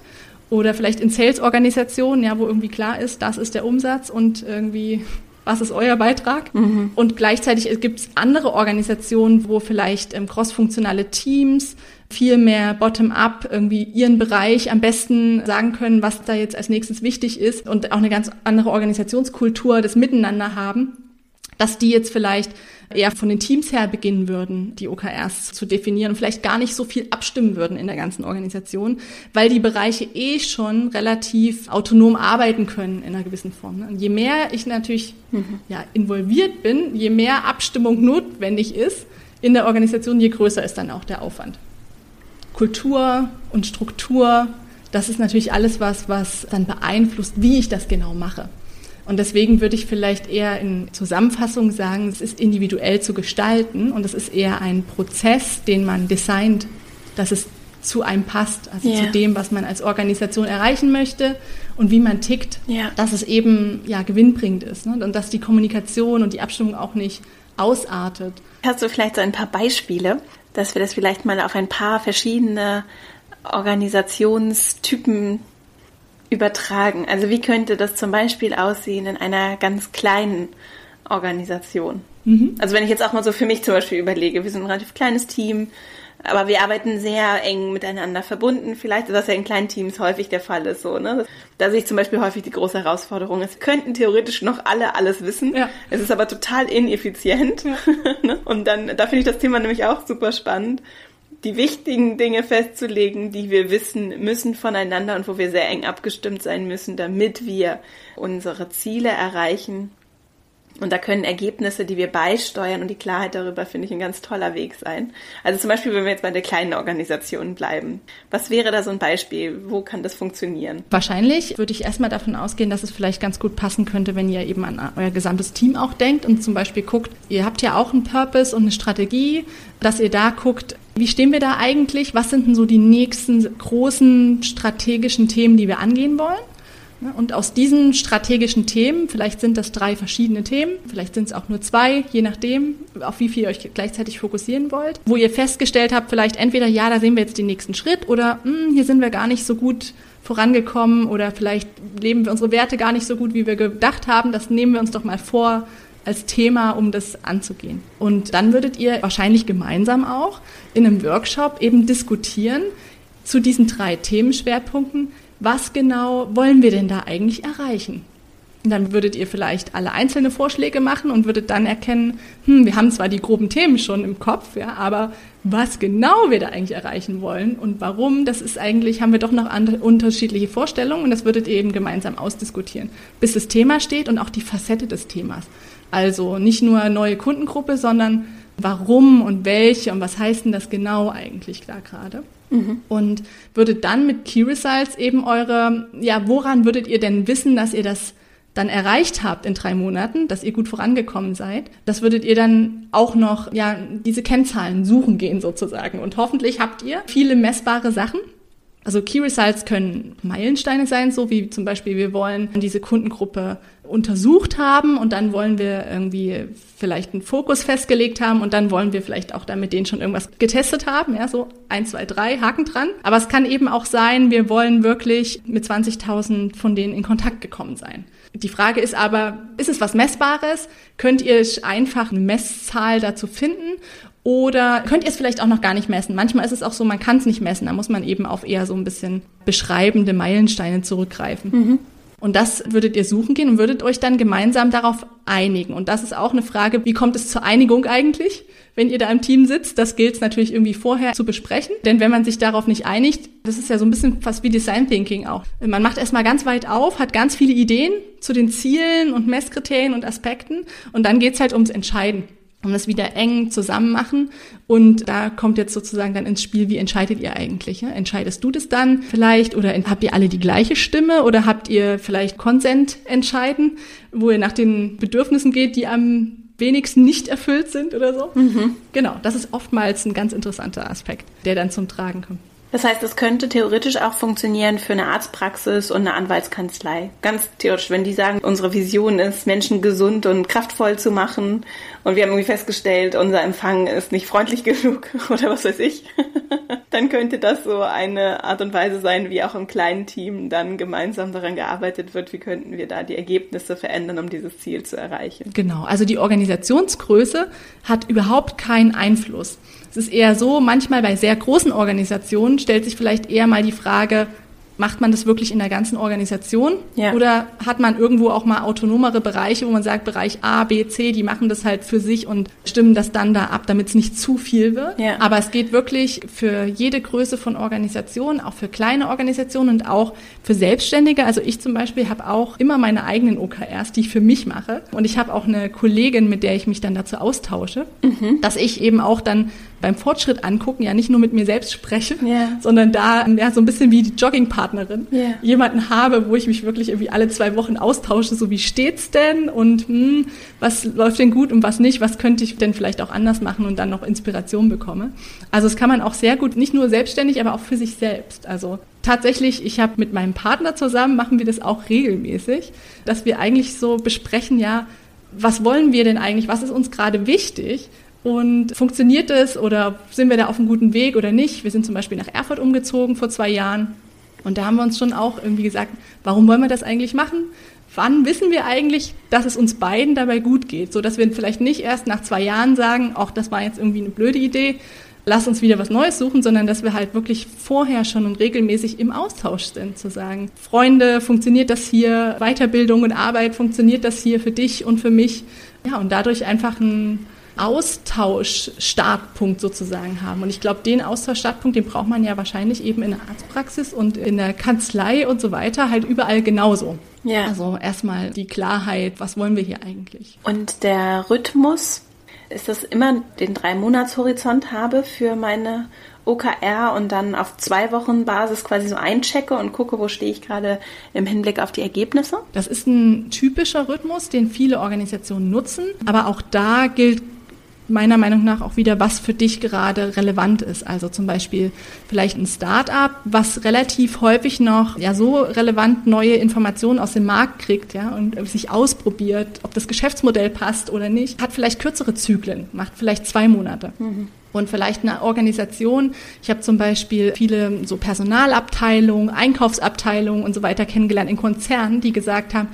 Oder vielleicht in Sales-Organisationen, ja, wo irgendwie klar ist, das ist der Umsatz und irgendwie was ist euer Beitrag? Mhm. Und gleichzeitig gibt es andere Organisationen, wo vielleicht ähm, crossfunktionale Teams viel mehr bottom-up irgendwie ihren Bereich am besten sagen können, was da jetzt als nächstes wichtig ist und auch eine ganz andere Organisationskultur des Miteinander haben, dass die jetzt vielleicht eher von den Teams her beginnen würden, die OKRs zu definieren und vielleicht gar nicht so viel abstimmen würden in der ganzen Organisation, weil die Bereiche eh schon relativ autonom arbeiten können in einer gewissen Form. Und je mehr ich natürlich mhm. ja, involviert bin, je mehr Abstimmung notwendig ist in der Organisation, je größer ist dann auch der Aufwand. Kultur und Struktur, das ist natürlich alles was, was dann beeinflusst, wie ich das genau mache. Und deswegen würde ich vielleicht eher in Zusammenfassung sagen, es ist individuell zu gestalten und es ist eher ein Prozess, den man designt, dass es zu einem passt, also yeah. zu dem, was man als Organisation erreichen möchte und wie man tickt, yeah. dass es eben ja gewinnbringend ist ne? und dass die Kommunikation und die Abstimmung auch nicht ausartet. Hast du vielleicht so ein paar Beispiele, dass wir das vielleicht mal auf ein paar verschiedene Organisationstypen übertragen. Also wie könnte das zum Beispiel aussehen in einer ganz kleinen Organisation? Mhm. Also wenn ich jetzt auch mal so für mich zum Beispiel überlege, wir sind ein relativ kleines Team, aber wir arbeiten sehr eng miteinander verbunden. Vielleicht ist das ja in kleinen Teams häufig der Fall ist so. Ne? Da sehe ich zum Beispiel häufig die große Herausforderung. Es könnten theoretisch noch alle alles wissen. Ja. Es ist aber total ineffizient. Ja. Ne? Und dann, da finde ich das Thema nämlich auch super spannend die wichtigen Dinge festzulegen, die wir wissen müssen voneinander und wo wir sehr eng abgestimmt sein müssen, damit wir unsere Ziele erreichen und da können Ergebnisse, die wir beisteuern und die Klarheit darüber, finde ich, ein ganz toller Weg sein. Also zum Beispiel, wenn wir jetzt bei der kleinen Organisation bleiben. Was wäre da so ein Beispiel? Wo kann das funktionieren? Wahrscheinlich würde ich erstmal davon ausgehen, dass es vielleicht ganz gut passen könnte, wenn ihr eben an euer gesamtes Team auch denkt und zum Beispiel guckt, ihr habt ja auch einen Purpose und eine Strategie, dass ihr da guckt, wie stehen wir da eigentlich? Was sind denn so die nächsten großen strategischen Themen, die wir angehen wollen? Und aus diesen strategischen Themen, vielleicht sind das drei verschiedene Themen, vielleicht sind es auch nur zwei, je nachdem, auf wie viel ihr euch gleichzeitig fokussieren wollt, wo ihr festgestellt habt, vielleicht entweder, ja, da sehen wir jetzt den nächsten Schritt oder hm, hier sind wir gar nicht so gut vorangekommen oder vielleicht leben wir unsere Werte gar nicht so gut, wie wir gedacht haben. Das nehmen wir uns doch mal vor als Thema, um das anzugehen. Und dann würdet ihr wahrscheinlich gemeinsam auch in einem Workshop eben diskutieren zu diesen drei Themenschwerpunkten. Was genau wollen wir denn da eigentlich erreichen? Und dann würdet ihr vielleicht alle einzelne Vorschläge machen und würdet dann erkennen, hm, wir haben zwar die groben Themen schon im Kopf, ja, aber was genau wir da eigentlich erreichen wollen und warum, das ist eigentlich, haben wir doch noch andere, unterschiedliche Vorstellungen und das würdet ihr eben gemeinsam ausdiskutieren, bis das Thema steht und auch die Facette des Themas. Also nicht nur neue Kundengruppe, sondern warum und welche und was heißt denn das genau eigentlich da gerade. Mhm. Und würdet dann mit Key Results eben eure, ja, woran würdet ihr denn wissen, dass ihr das dann erreicht habt in drei Monaten, dass ihr gut vorangekommen seid, das würdet ihr dann auch noch, ja, diese Kennzahlen suchen gehen sozusagen. Und hoffentlich habt ihr viele messbare Sachen. Also Key Results können Meilensteine sein, so wie zum Beispiel wir wollen diese Kundengruppe untersucht haben und dann wollen wir irgendwie vielleicht einen Fokus festgelegt haben und dann wollen wir vielleicht auch dann mit denen schon irgendwas getestet haben, ja, so eins, zwei, drei, Haken dran. Aber es kann eben auch sein, wir wollen wirklich mit 20.000 von denen in Kontakt gekommen sein. Die Frage ist aber, ist es was Messbares? Könnt ihr einfach eine Messzahl dazu finden? Oder könnt ihr es vielleicht auch noch gar nicht messen? Manchmal ist es auch so, man kann es nicht messen. Da muss man eben auf eher so ein bisschen beschreibende Meilensteine zurückgreifen. Mhm. Und das würdet ihr suchen gehen und würdet euch dann gemeinsam darauf einigen. Und das ist auch eine Frage, wie kommt es zur Einigung eigentlich, wenn ihr da im Team sitzt? Das gilt es natürlich irgendwie vorher zu besprechen. Denn wenn man sich darauf nicht einigt, das ist ja so ein bisschen fast wie Design Thinking auch. Man macht erstmal ganz weit auf, hat ganz viele Ideen zu den Zielen und Messkriterien und Aspekten. Und dann geht's halt ums Entscheiden um das wieder eng zusammen machen. Und da kommt jetzt sozusagen dann ins Spiel, wie entscheidet ihr eigentlich? Entscheidest du das dann vielleicht oder habt ihr alle die gleiche Stimme oder habt ihr vielleicht Konsent entscheiden, wo ihr nach den Bedürfnissen geht, die am wenigsten nicht erfüllt sind oder so? Mhm. Genau, das ist oftmals ein ganz interessanter Aspekt, der dann zum Tragen kommt. Das heißt, es könnte theoretisch auch funktionieren für eine Arztpraxis und eine Anwaltskanzlei. Ganz theoretisch, wenn die sagen, unsere Vision ist, Menschen gesund und kraftvoll zu machen und wir haben irgendwie festgestellt, unser Empfang ist nicht freundlich genug oder was weiß ich, dann könnte das so eine Art und Weise sein, wie auch im kleinen Team dann gemeinsam daran gearbeitet wird, wie könnten wir da die Ergebnisse verändern, um dieses Ziel zu erreichen. Genau, also die Organisationsgröße hat überhaupt keinen Einfluss. Es ist eher so, manchmal bei sehr großen Organisationen stellt sich vielleicht eher mal die Frage, macht man das wirklich in der ganzen Organisation? Ja. Oder hat man irgendwo auch mal autonomere Bereiche, wo man sagt, Bereich A, B, C, die machen das halt für sich und stimmen das dann da ab, damit es nicht zu viel wird. Ja. Aber es geht wirklich für jede Größe von Organisationen, auch für kleine Organisationen und auch für Selbstständige. Also ich zum Beispiel habe auch immer meine eigenen OKRs, die ich für mich mache. Und ich habe auch eine Kollegin, mit der ich mich dann dazu austausche, mhm. dass ich eben auch dann beim Fortschritt angucken ja nicht nur mit mir selbst spreche, yeah. sondern da ja, so ein bisschen wie die Joggingpartnerin yeah. jemanden habe, wo ich mich wirklich irgendwie alle zwei Wochen austausche, so wie steht's denn und hm, was läuft denn gut und was nicht, was könnte ich denn vielleicht auch anders machen und dann noch Inspiration bekomme. Also es kann man auch sehr gut, nicht nur selbstständig, aber auch für sich selbst. Also tatsächlich, ich habe mit meinem Partner zusammen, machen wir das auch regelmäßig, dass wir eigentlich so besprechen, ja, was wollen wir denn eigentlich, was ist uns gerade wichtig und funktioniert es oder sind wir da auf einem guten Weg oder nicht? Wir sind zum Beispiel nach Erfurt umgezogen vor zwei Jahren. Und da haben wir uns schon auch irgendwie gesagt, warum wollen wir das eigentlich machen? Wann wissen wir eigentlich, dass es uns beiden dabei gut geht? So dass wir vielleicht nicht erst nach zwei Jahren sagen, ach, das war jetzt irgendwie eine blöde Idee, lass uns wieder was Neues suchen, sondern dass wir halt wirklich vorher schon und regelmäßig im Austausch sind, zu sagen, Freunde, funktioniert das hier? Weiterbildung und Arbeit, funktioniert das hier für dich und für mich? Ja, und dadurch einfach ein Austauschstartpunkt sozusagen haben. Und ich glaube, den Austauschstartpunkt, den braucht man ja wahrscheinlich eben in der Arztpraxis und in der Kanzlei und so weiter halt überall genauso. Ja. Also erstmal die Klarheit, was wollen wir hier eigentlich? Und der Rhythmus, ist das immer den drei Monatshorizont habe für meine OKR und dann auf zwei Wochen Basis quasi so einchecke und gucke, wo stehe ich gerade im Hinblick auf die Ergebnisse? Das ist ein typischer Rhythmus, den viele Organisationen nutzen. Aber auch da gilt meiner Meinung nach auch wieder, was für dich gerade relevant ist. Also zum Beispiel vielleicht ein Start-up, was relativ häufig noch ja so relevant neue Informationen aus dem Markt kriegt, ja, und sich ausprobiert, ob das Geschäftsmodell passt oder nicht, hat vielleicht kürzere Zyklen, macht vielleicht zwei Monate. Mhm. Und vielleicht eine Organisation, ich habe zum Beispiel viele so Personalabteilungen, Einkaufsabteilungen und so weiter kennengelernt in Konzernen, die gesagt haben,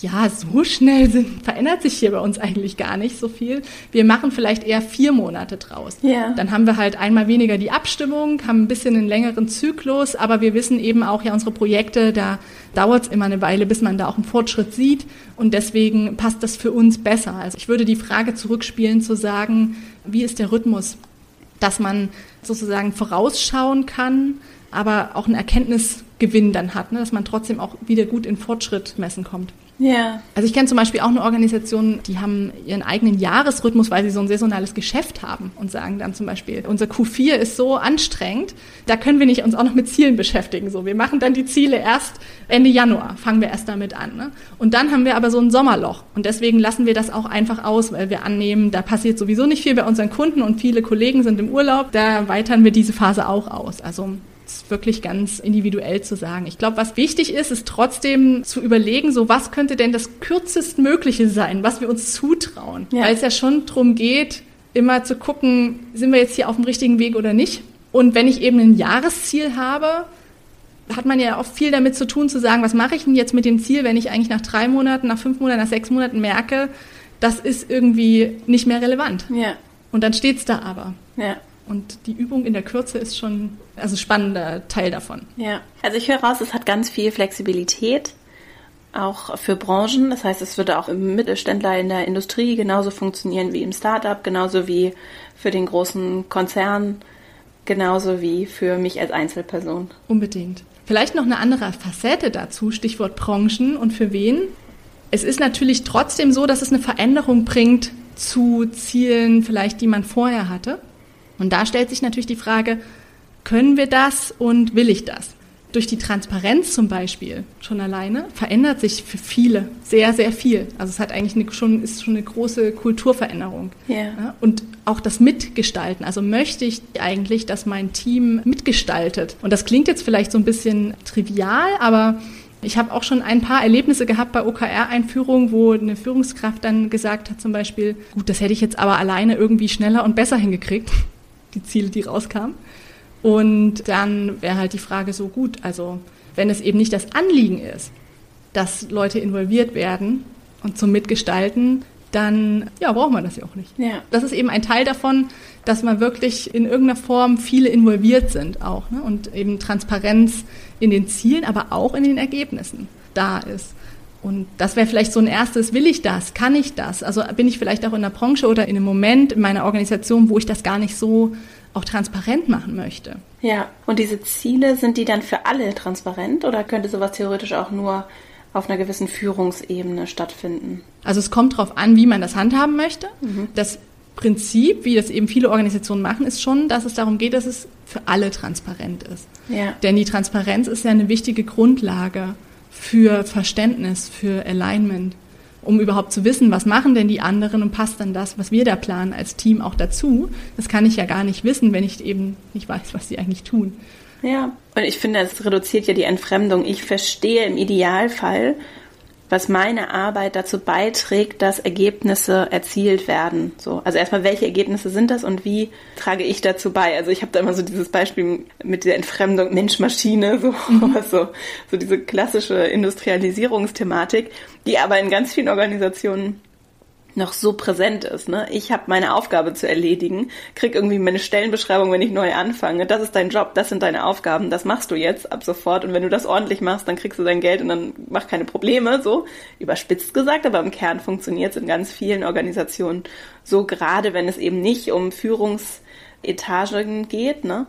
ja, so schnell sind, verändert sich hier bei uns eigentlich gar nicht so viel. Wir machen vielleicht eher vier Monate draus. Ja. Dann haben wir halt einmal weniger die Abstimmung, haben ein bisschen einen längeren Zyklus, aber wir wissen eben auch ja unsere Projekte, da dauert es immer eine Weile, bis man da auch einen Fortschritt sieht und deswegen passt das für uns besser. Also ich würde die Frage zurückspielen zu sagen, wie ist der Rhythmus, dass man sozusagen vorausschauen kann, aber auch einen Erkenntnisgewinn dann hat, ne? dass man trotzdem auch wieder gut in Fortschritt messen kommt. Ja. Also ich kenne zum Beispiel auch eine Organisation, die haben ihren eigenen Jahresrhythmus, weil sie so ein saisonales Geschäft haben und sagen dann zum Beispiel, unser Q4 ist so anstrengend, da können wir nicht uns auch noch mit Zielen beschäftigen. So, wir machen dann die Ziele erst Ende Januar, fangen wir erst damit an. Ne? Und dann haben wir aber so ein Sommerloch und deswegen lassen wir das auch einfach aus, weil wir annehmen, da passiert sowieso nicht viel bei unseren Kunden und viele Kollegen sind im Urlaub, da erweitern wir diese Phase auch aus. Also ist wirklich ganz individuell zu sagen. Ich glaube, was wichtig ist, ist trotzdem zu überlegen, so was könnte denn das kürzestmögliche sein, was wir uns zutrauen. Ja. Weil es ja schon darum geht, immer zu gucken, sind wir jetzt hier auf dem richtigen Weg oder nicht. Und wenn ich eben ein Jahresziel habe, hat man ja oft viel damit zu tun, zu sagen, was mache ich denn jetzt mit dem Ziel, wenn ich eigentlich nach drei Monaten, nach fünf Monaten, nach sechs Monaten merke, das ist irgendwie nicht mehr relevant. Ja. Und dann steht es da aber. Ja. Und die Übung in der Kürze ist schon also spannender Teil davon. Ja, also ich höre raus, es hat ganz viel Flexibilität, auch für Branchen. Das heißt, es würde auch im Mittelständler in der Industrie genauso funktionieren wie im Startup, genauso wie für den großen Konzern, genauso wie für mich als Einzelperson. Unbedingt. Vielleicht noch eine andere Facette dazu, Stichwort Branchen und für wen. Es ist natürlich trotzdem so, dass es eine Veränderung bringt zu Zielen, vielleicht die man vorher hatte. Und da stellt sich natürlich die Frage, können wir das und will ich das? Durch die Transparenz zum Beispiel schon alleine verändert sich für viele sehr, sehr viel. Also es hat eigentlich eine, schon, ist schon eine große Kulturveränderung. Yeah. Und auch das Mitgestalten. Also möchte ich eigentlich, dass mein Team mitgestaltet. Und das klingt jetzt vielleicht so ein bisschen trivial, aber ich habe auch schon ein paar Erlebnisse gehabt bei OKR-Einführungen, wo eine Führungskraft dann gesagt hat, zum Beispiel, gut, das hätte ich jetzt aber alleine irgendwie schneller und besser hingekriegt die Ziele, die rauskamen. Und dann wäre halt die Frage so gut, also wenn es eben nicht das Anliegen ist, dass Leute involviert werden und zum Mitgestalten, dann ja, braucht man das ja auch nicht. Ja. Das ist eben ein Teil davon, dass man wirklich in irgendeiner Form viele involviert sind auch ne? und eben Transparenz in den Zielen, aber auch in den Ergebnissen da ist. Und das wäre vielleicht so ein erstes, will ich das, kann ich das? Also bin ich vielleicht auch in der Branche oder in einem Moment in meiner Organisation, wo ich das gar nicht so auch transparent machen möchte. Ja, und diese Ziele, sind die dann für alle transparent oder könnte sowas theoretisch auch nur auf einer gewissen Führungsebene stattfinden? Also es kommt darauf an, wie man das handhaben möchte. Mhm. Das Prinzip, wie das eben viele Organisationen machen, ist schon, dass es darum geht, dass es für alle transparent ist. Ja. Denn die Transparenz ist ja eine wichtige Grundlage für Verständnis, für Alignment, um überhaupt zu wissen, was machen denn die anderen und passt dann das, was wir da planen als Team auch dazu. Das kann ich ja gar nicht wissen, wenn ich eben nicht weiß, was sie eigentlich tun. Ja, und ich finde, es reduziert ja die Entfremdung. Ich verstehe im Idealfall, was meine Arbeit dazu beiträgt, dass Ergebnisse erzielt werden. So, also erstmal, welche Ergebnisse sind das und wie trage ich dazu bei? Also ich habe da immer so dieses Beispiel mit der Entfremdung Mensch-Maschine, so, mhm. so, so diese klassische Industrialisierungsthematik, die aber in ganz vielen Organisationen noch so präsent ist. Ne? Ich habe meine Aufgabe zu erledigen, krieg irgendwie meine Stellenbeschreibung, wenn ich neu anfange. Das ist dein Job, das sind deine Aufgaben, das machst du jetzt ab sofort. Und wenn du das ordentlich machst, dann kriegst du dein Geld und dann mach keine Probleme. So überspitzt gesagt, aber im Kern funktioniert es in ganz vielen Organisationen so, gerade wenn es eben nicht um Führungsetagen geht. Ne?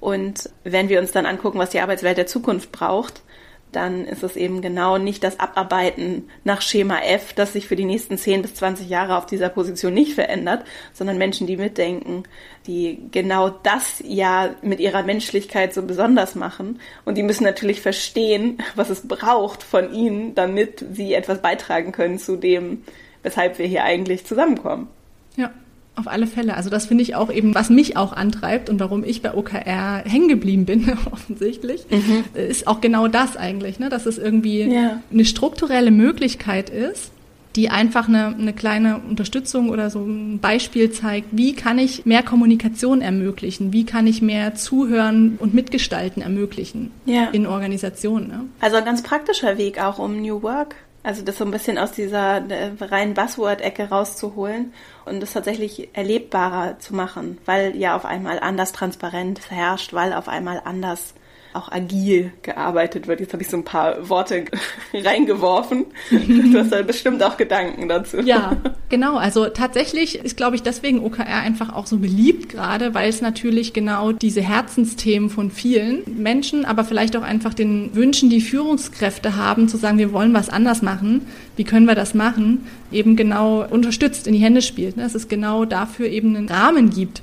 Und wenn wir uns dann angucken, was die Arbeitswelt der Zukunft braucht, dann ist es eben genau nicht das Abarbeiten nach Schema F, das sich für die nächsten 10 bis 20 Jahre auf dieser Position nicht verändert, sondern Menschen, die mitdenken, die genau das ja mit ihrer Menschlichkeit so besonders machen. Und die müssen natürlich verstehen, was es braucht von ihnen, damit sie etwas beitragen können zu dem, weshalb wir hier eigentlich zusammenkommen. Ja. Auf alle Fälle. Also das finde ich auch eben, was mich auch antreibt und warum ich bei OKR hängen geblieben bin, offensichtlich, mhm. ist auch genau das eigentlich, ne? dass es irgendwie ja. eine strukturelle Möglichkeit ist, die einfach eine, eine kleine Unterstützung oder so ein Beispiel zeigt, wie kann ich mehr Kommunikation ermöglichen, wie kann ich mehr Zuhören und Mitgestalten ermöglichen ja. in Organisationen. Ne? Also ein ganz praktischer Weg auch, um New Work also das so ein bisschen aus dieser äh, reinen Buzzword-Ecke rauszuholen und das tatsächlich erlebbarer zu machen, weil ja auf einmal anders transparent herrscht, weil auf einmal anders auch agil gearbeitet wird. Jetzt habe ich so ein paar Worte reingeworfen. Du hast da bestimmt auch Gedanken dazu. Ja, genau. Also tatsächlich ist, glaube ich, deswegen OKR einfach auch so beliebt gerade, weil es natürlich genau diese Herzensthemen von vielen Menschen, aber vielleicht auch einfach den Wünschen, die Führungskräfte haben, zu sagen, wir wollen was anders machen. Wie können wir das machen? Eben genau unterstützt, in die Hände spielt. Ne? Dass es genau dafür eben einen Rahmen gibt.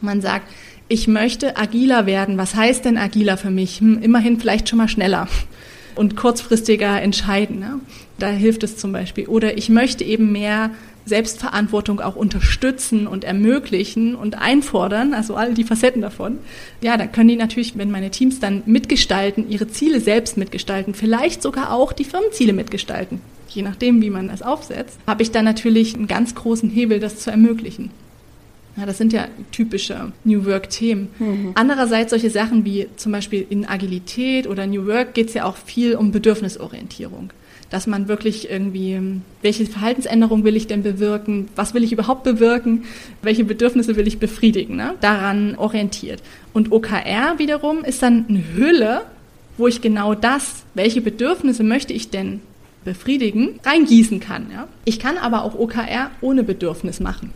Man sagt, ich möchte agiler werden. Was heißt denn agiler für mich? Hm, immerhin vielleicht schon mal schneller und kurzfristiger entscheiden. Ne? Da hilft es zum Beispiel. Oder ich möchte eben mehr Selbstverantwortung auch unterstützen und ermöglichen und einfordern, also all die Facetten davon. Ja, dann können die natürlich, wenn meine Teams dann mitgestalten, ihre Ziele selbst mitgestalten, vielleicht sogar auch die Firmenziele mitgestalten. Je nachdem, wie man das aufsetzt, habe ich dann natürlich einen ganz großen Hebel, das zu ermöglichen. Ja, das sind ja typische New Work-Themen. Mhm. Andererseits solche Sachen wie zum Beispiel in Agilität oder New Work geht es ja auch viel um Bedürfnisorientierung. Dass man wirklich irgendwie, welche Verhaltensänderung will ich denn bewirken? Was will ich überhaupt bewirken? Welche Bedürfnisse will ich befriedigen? Ne? Daran orientiert. Und OKR wiederum ist dann eine Hülle, wo ich genau das, welche Bedürfnisse möchte ich denn befriedigen, reingießen kann. Ja? Ich kann aber auch OKR ohne Bedürfnis machen.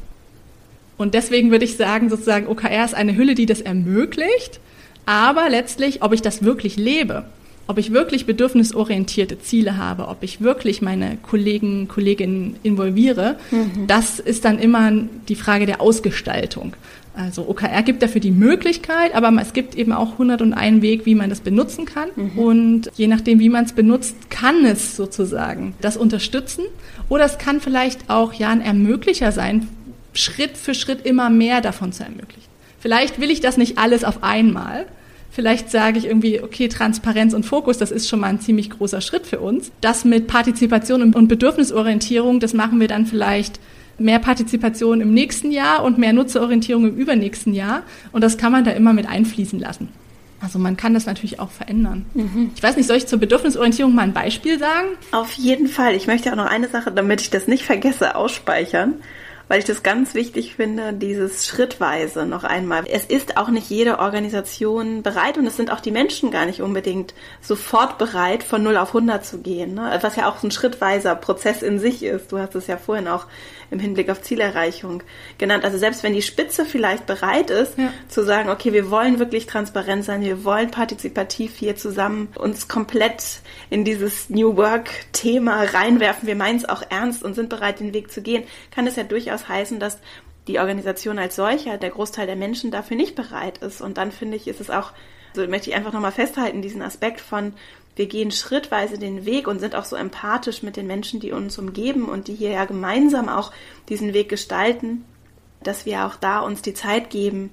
Und deswegen würde ich sagen, sozusagen OKR ist eine Hülle, die das ermöglicht. Aber letztlich, ob ich das wirklich lebe, ob ich wirklich bedürfnisorientierte Ziele habe, ob ich wirklich meine Kollegen, Kolleginnen involviere, mhm. das ist dann immer die Frage der Ausgestaltung. Also OKR gibt dafür die Möglichkeit, aber es gibt eben auch 101 Weg, wie man das benutzen kann. Mhm. Und je nachdem, wie man es benutzt, kann es sozusagen das unterstützen. Oder es kann vielleicht auch ja ein Ermöglicher sein Schritt für Schritt immer mehr davon zu ermöglichen. Vielleicht will ich das nicht alles auf einmal. Vielleicht sage ich irgendwie, okay, Transparenz und Fokus, das ist schon mal ein ziemlich großer Schritt für uns. Das mit Partizipation und Bedürfnisorientierung, das machen wir dann vielleicht mehr Partizipation im nächsten Jahr und mehr Nutzerorientierung im übernächsten Jahr. Und das kann man da immer mit einfließen lassen. Also man kann das natürlich auch verändern. Mhm. Ich weiß nicht, soll ich zur Bedürfnisorientierung mal ein Beispiel sagen? Auf jeden Fall. Ich möchte auch noch eine Sache, damit ich das nicht vergesse, ausspeichern weil ich das ganz wichtig finde, dieses schrittweise noch einmal. Es ist auch nicht jede Organisation bereit und es sind auch die Menschen gar nicht unbedingt sofort bereit, von 0 auf 100 zu gehen, ne? was ja auch ein schrittweiser Prozess in sich ist. Du hast es ja vorhin auch im Hinblick auf Zielerreichung genannt. Also selbst wenn die Spitze vielleicht bereit ist, ja. zu sagen, okay, wir wollen wirklich transparent sein, wir wollen partizipativ hier zusammen uns komplett in dieses New Work-Thema reinwerfen, wir meinen es auch ernst und sind bereit, den Weg zu gehen, kann es ja durchaus heißen, dass die Organisation als solcher, der Großteil der Menschen dafür nicht bereit ist. Und dann finde ich, ist es auch, so möchte ich einfach nochmal festhalten, diesen Aspekt von, wir gehen schrittweise den Weg und sind auch so empathisch mit den Menschen, die uns umgeben und die hier ja gemeinsam auch diesen Weg gestalten, dass wir auch da uns die Zeit geben,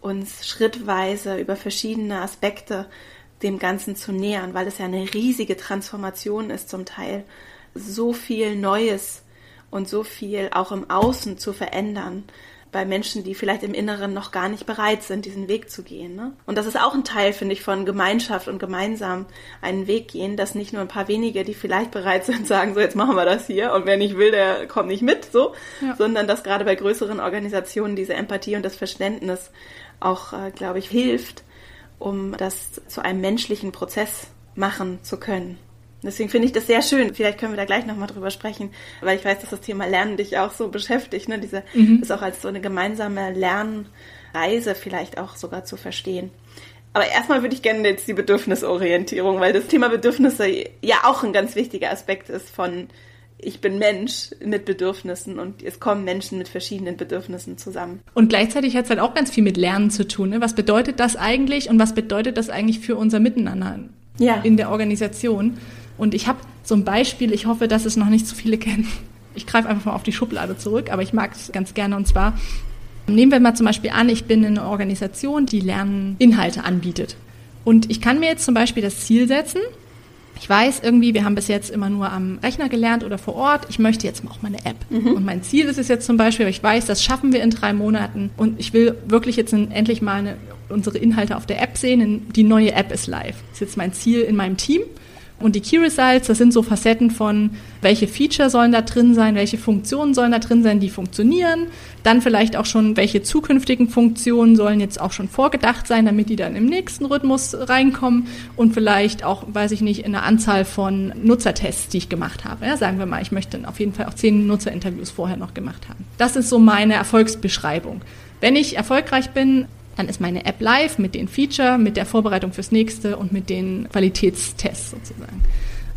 uns schrittweise über verschiedene Aspekte dem Ganzen zu nähern, weil es ja eine riesige Transformation ist zum Teil. So viel Neues und so viel auch im Außen zu verändern bei Menschen, die vielleicht im Inneren noch gar nicht bereit sind, diesen Weg zu gehen. Ne? Und das ist auch ein Teil, finde ich, von Gemeinschaft und gemeinsam einen Weg gehen, dass nicht nur ein paar wenige, die vielleicht bereit sind, sagen, so jetzt machen wir das hier und wer nicht will, der kommt nicht mit, so, ja. sondern dass gerade bei größeren Organisationen diese Empathie und das Verständnis auch, äh, glaube ich, hilft, um das zu einem menschlichen Prozess machen zu können. Deswegen finde ich das sehr schön. Vielleicht können wir da gleich nochmal drüber sprechen, weil ich weiß, dass das Thema Lernen dich auch so beschäftigt, ne? Diese, mhm. das auch als so eine gemeinsame Lernreise vielleicht auch sogar zu verstehen. Aber erstmal würde ich gerne jetzt die Bedürfnisorientierung, weil das Thema Bedürfnisse ja auch ein ganz wichtiger Aspekt ist von ich bin Mensch mit Bedürfnissen und es kommen Menschen mit verschiedenen Bedürfnissen zusammen. Und gleichzeitig hat es halt auch ganz viel mit Lernen zu tun. Ne? Was bedeutet das eigentlich und was bedeutet das eigentlich für unser Miteinander ja. in der Organisation? Und ich habe so ein Beispiel, ich hoffe, dass es noch nicht so viele kennen. Ich greife einfach mal auf die Schublade zurück, aber ich mag es ganz gerne. Und zwar nehmen wir mal zum Beispiel an, ich bin eine Organisation, die Lerninhalte anbietet. Und ich kann mir jetzt zum Beispiel das Ziel setzen, Ich weiß irgendwie, wir haben bis jetzt immer nur am Rechner gelernt oder vor Ort. Ich möchte jetzt auch mal eine App. Mhm. Und mein Ziel ist es jetzt zum Beispiel, ich weiß, das schaffen wir in drei Monaten. Und ich will wirklich jetzt endlich mal eine, unsere Inhalte auf der App sehen. Die neue App ist live. Das ist jetzt mein Ziel in meinem Team. Und die Key Results, das sind so Facetten von, welche Feature sollen da drin sein, welche Funktionen sollen da drin sein, die funktionieren. Dann vielleicht auch schon, welche zukünftigen Funktionen sollen jetzt auch schon vorgedacht sein, damit die dann im nächsten Rhythmus reinkommen. Und vielleicht auch, weiß ich nicht, in der Anzahl von Nutzertests, die ich gemacht habe. Ja, sagen wir mal, ich möchte auf jeden Fall auch zehn Nutzerinterviews vorher noch gemacht haben. Das ist so meine Erfolgsbeschreibung. Wenn ich erfolgreich bin, dann ist meine App live mit den Feature, mit der Vorbereitung fürs nächste und mit den Qualitätstests sozusagen.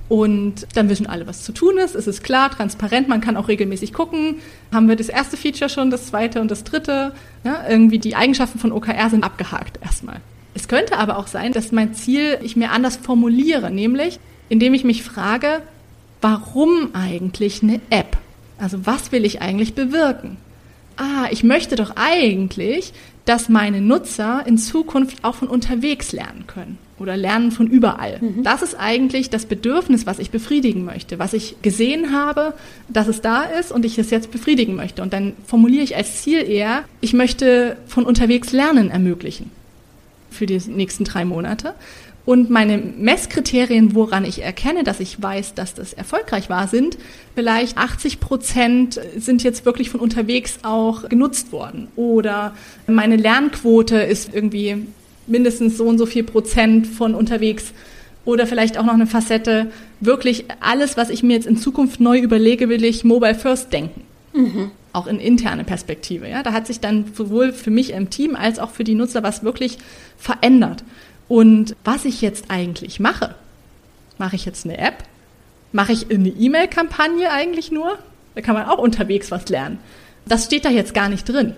Und dann wissen alle, was zu tun ist. Es ist klar, transparent. Man kann auch regelmäßig gucken. Haben wir das erste Feature schon, das zweite und das dritte? Ja, irgendwie die Eigenschaften von OKR sind abgehakt erstmal. Es könnte aber auch sein, dass mein Ziel ich mir anders formuliere, nämlich indem ich mich frage, warum eigentlich eine App? Also was will ich eigentlich bewirken? Ah, ich möchte doch eigentlich, dass meine Nutzer in Zukunft auch von unterwegs lernen können oder lernen von überall. Mhm. Das ist eigentlich das Bedürfnis, was ich befriedigen möchte, was ich gesehen habe, dass es da ist und ich es jetzt befriedigen möchte. Und dann formuliere ich als Ziel eher, ich möchte von unterwegs Lernen ermöglichen für die nächsten drei Monate. Und meine Messkriterien, woran ich erkenne, dass ich weiß, dass das erfolgreich war, sind vielleicht 80 Prozent sind jetzt wirklich von unterwegs auch genutzt worden. Oder meine Lernquote ist irgendwie mindestens so und so viel Prozent von unterwegs. Oder vielleicht auch noch eine Facette, wirklich alles, was ich mir jetzt in Zukunft neu überlege, will ich Mobile First denken. Mhm. Auch in interne Perspektive. Ja? Da hat sich dann sowohl für mich im Team als auch für die Nutzer was wirklich verändert. Und was ich jetzt eigentlich mache, mache ich jetzt eine App? Mache ich eine E-Mail-Kampagne eigentlich nur? Da kann man auch unterwegs was lernen. Das steht da jetzt gar nicht drin.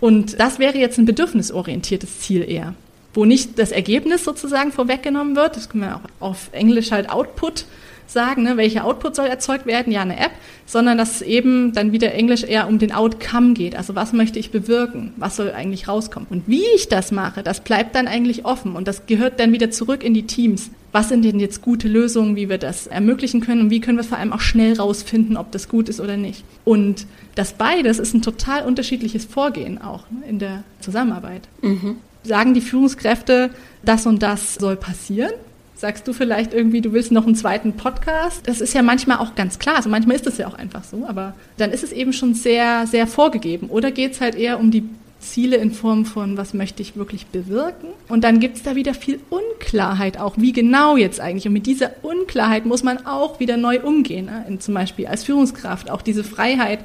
Und das wäre jetzt ein bedürfnisorientiertes Ziel eher, wo nicht das Ergebnis sozusagen vorweggenommen wird. Das können wir auch auf Englisch halt Output sagen, ne, welcher Output soll erzeugt werden, ja eine App, sondern dass es eben dann wieder Englisch eher um den Outcome geht. Also was möchte ich bewirken? Was soll eigentlich rauskommen? Und wie ich das mache, das bleibt dann eigentlich offen und das gehört dann wieder zurück in die Teams. Was sind denn jetzt gute Lösungen, wie wir das ermöglichen können und wie können wir vor allem auch schnell rausfinden, ob das gut ist oder nicht? Und das beides ist ein total unterschiedliches Vorgehen auch ne, in der Zusammenarbeit. Mhm. Sagen die Führungskräfte, das und das soll passieren? Sagst du vielleicht irgendwie, du willst noch einen zweiten Podcast? Das ist ja manchmal auch ganz klar. Also manchmal ist das ja auch einfach so. Aber dann ist es eben schon sehr, sehr vorgegeben. Oder geht es halt eher um die Ziele in Form von, was möchte ich wirklich bewirken? Und dann gibt es da wieder viel Unklarheit auch, wie genau jetzt eigentlich. Und mit dieser Unklarheit muss man auch wieder neu umgehen. Ne? In, zum Beispiel als Führungskraft auch diese Freiheit,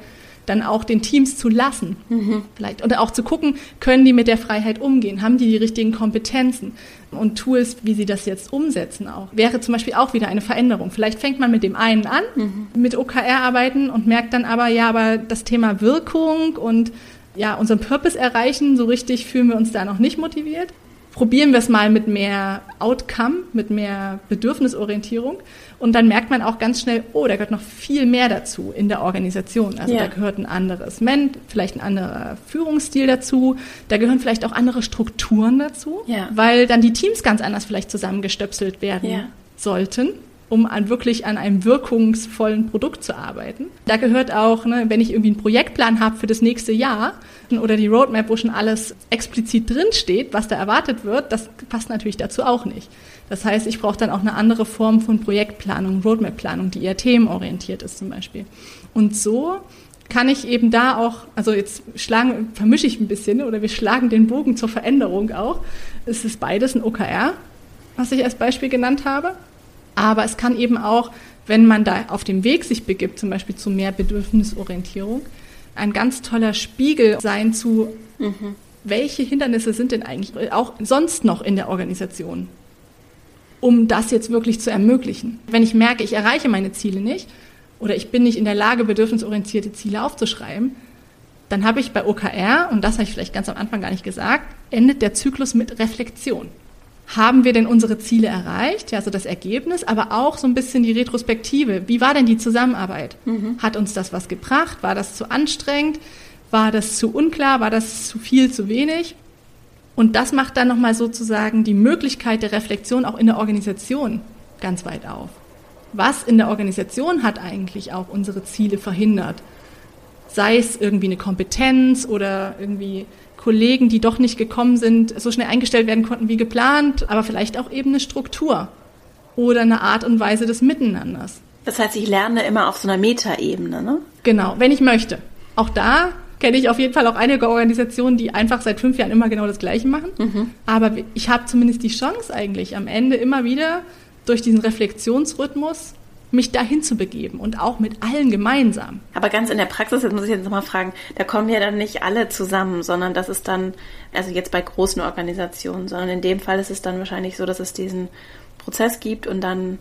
dann auch den Teams zu lassen. Mhm. Vielleicht. Oder auch zu gucken, können die mit der Freiheit umgehen? Haben die die richtigen Kompetenzen und Tools, wie sie das jetzt umsetzen auch? Wäre zum Beispiel auch wieder eine Veränderung. Vielleicht fängt man mit dem einen an, mhm. mit OKR arbeiten und merkt dann aber, ja, aber das Thema Wirkung und ja, unseren Purpose erreichen, so richtig fühlen wir uns da noch nicht motiviert probieren wir es mal mit mehr Outcome, mit mehr Bedürfnisorientierung. Und dann merkt man auch ganz schnell, oh, da gehört noch viel mehr dazu in der Organisation. Also ja. da gehört ein anderes Ment, vielleicht ein anderer Führungsstil dazu. Da gehören vielleicht auch andere Strukturen dazu, ja. weil dann die Teams ganz anders vielleicht zusammengestöpselt werden ja. sollten um an wirklich an einem wirkungsvollen Produkt zu arbeiten. Da gehört auch, ne, wenn ich irgendwie einen Projektplan habe für das nächste Jahr oder die Roadmap, wo schon alles explizit drinsteht, was da erwartet wird, das passt natürlich dazu auch nicht. Das heißt, ich brauche dann auch eine andere Form von Projektplanung, Roadmap-Planung, die eher themenorientiert ist zum Beispiel. Und so kann ich eben da auch, also jetzt schlagen, vermische ich ein bisschen oder wir schlagen den Bogen zur Veränderung auch. Es ist beides ein OKR, was ich als Beispiel genannt habe. Aber es kann eben auch, wenn man da auf dem Weg sich begibt, zum Beispiel zu mehr Bedürfnisorientierung, ein ganz toller Spiegel sein zu, mhm. welche Hindernisse sind denn eigentlich auch sonst noch in der Organisation, um das jetzt wirklich zu ermöglichen. Wenn ich merke, ich erreiche meine Ziele nicht oder ich bin nicht in der Lage, bedürfnisorientierte Ziele aufzuschreiben, dann habe ich bei OKR, und das habe ich vielleicht ganz am Anfang gar nicht gesagt, endet der Zyklus mit Reflexion haben wir denn unsere Ziele erreicht, ja, also das Ergebnis, aber auch so ein bisschen die Retrospektive. Wie war denn die Zusammenarbeit? Mhm. Hat uns das was gebracht? War das zu anstrengend? War das zu unklar? War das zu viel, zu wenig? Und das macht dann nochmal sozusagen die Möglichkeit der Reflexion auch in der Organisation ganz weit auf. Was in der Organisation hat eigentlich auch unsere Ziele verhindert? Sei es irgendwie eine Kompetenz oder irgendwie Kollegen, die doch nicht gekommen sind, so schnell eingestellt werden konnten wie geplant, aber vielleicht auch eben eine Struktur oder eine Art und Weise des Miteinanders. Das heißt, ich lerne immer auf so einer Metaebene, ne? Genau, wenn ich möchte. Auch da kenne ich auf jeden Fall auch einige Organisationen, die einfach seit fünf Jahren immer genau das Gleiche machen. Mhm. Aber ich habe zumindest die Chance eigentlich am Ende immer wieder durch diesen Reflexionsrhythmus mich dahin zu begeben und auch mit allen gemeinsam. Aber ganz in der Praxis, jetzt muss ich jetzt nochmal fragen, da kommen ja dann nicht alle zusammen, sondern das ist dann, also jetzt bei großen Organisationen, sondern in dem Fall ist es dann wahrscheinlich so, dass es diesen Prozess gibt und dann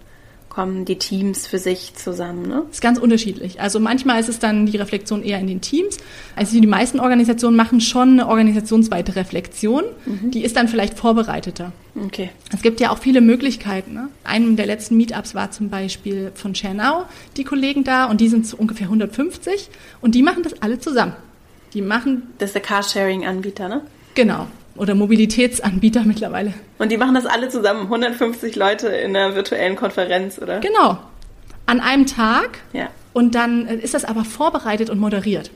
kommen die Teams für sich zusammen, ne? Ist ganz unterschiedlich. Also manchmal ist es dann die Reflexion eher in den Teams. Also die meisten Organisationen machen schon eine organisationsweite Reflexion. Mhm. Die ist dann vielleicht vorbereiteter. Okay. Es gibt ja auch viele Möglichkeiten. Ne? Einem der letzten Meetups war zum Beispiel von Chernau die Kollegen da und die sind zu ungefähr 150 und die machen das alle zusammen. Die machen. Das ist der Carsharing-Anbieter, ne? Genau oder Mobilitätsanbieter mittlerweile. Und die machen das alle zusammen, 150 Leute in einer virtuellen Konferenz, oder? Genau. An einem Tag. Ja. Und dann ist das aber vorbereitet und moderiert.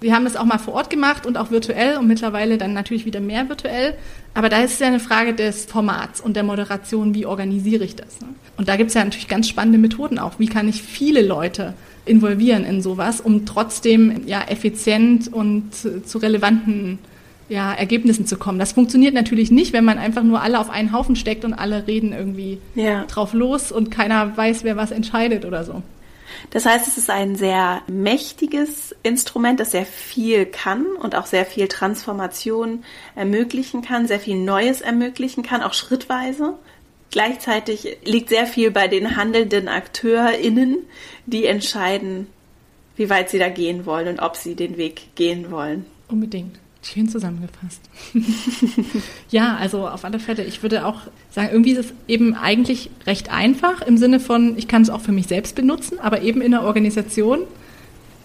Wir haben das auch mal vor Ort gemacht und auch virtuell und mittlerweile dann natürlich wieder mehr virtuell. Aber da ist es ja eine Frage des Formats und der Moderation, wie organisiere ich das. Ne? Und da gibt es ja natürlich ganz spannende Methoden auch. Wie kann ich viele Leute involvieren in sowas, um trotzdem ja effizient und zu relevanten ja, Ergebnissen zu kommen. Das funktioniert natürlich nicht, wenn man einfach nur alle auf einen Haufen steckt und alle reden irgendwie ja. drauf los und keiner weiß, wer was entscheidet oder so. Das heißt, es ist ein sehr mächtiges Instrument, das sehr viel kann und auch sehr viel Transformation ermöglichen kann, sehr viel Neues ermöglichen kann, auch schrittweise. Gleichzeitig liegt sehr viel bei den handelnden AkteurInnen, die entscheiden, wie weit sie da gehen wollen und ob sie den Weg gehen wollen. Unbedingt. Schön zusammengefasst. ja, also auf alle Fälle. Ich würde auch sagen, irgendwie ist es eben eigentlich recht einfach im Sinne von, ich kann es auch für mich selbst benutzen, aber eben in der Organisation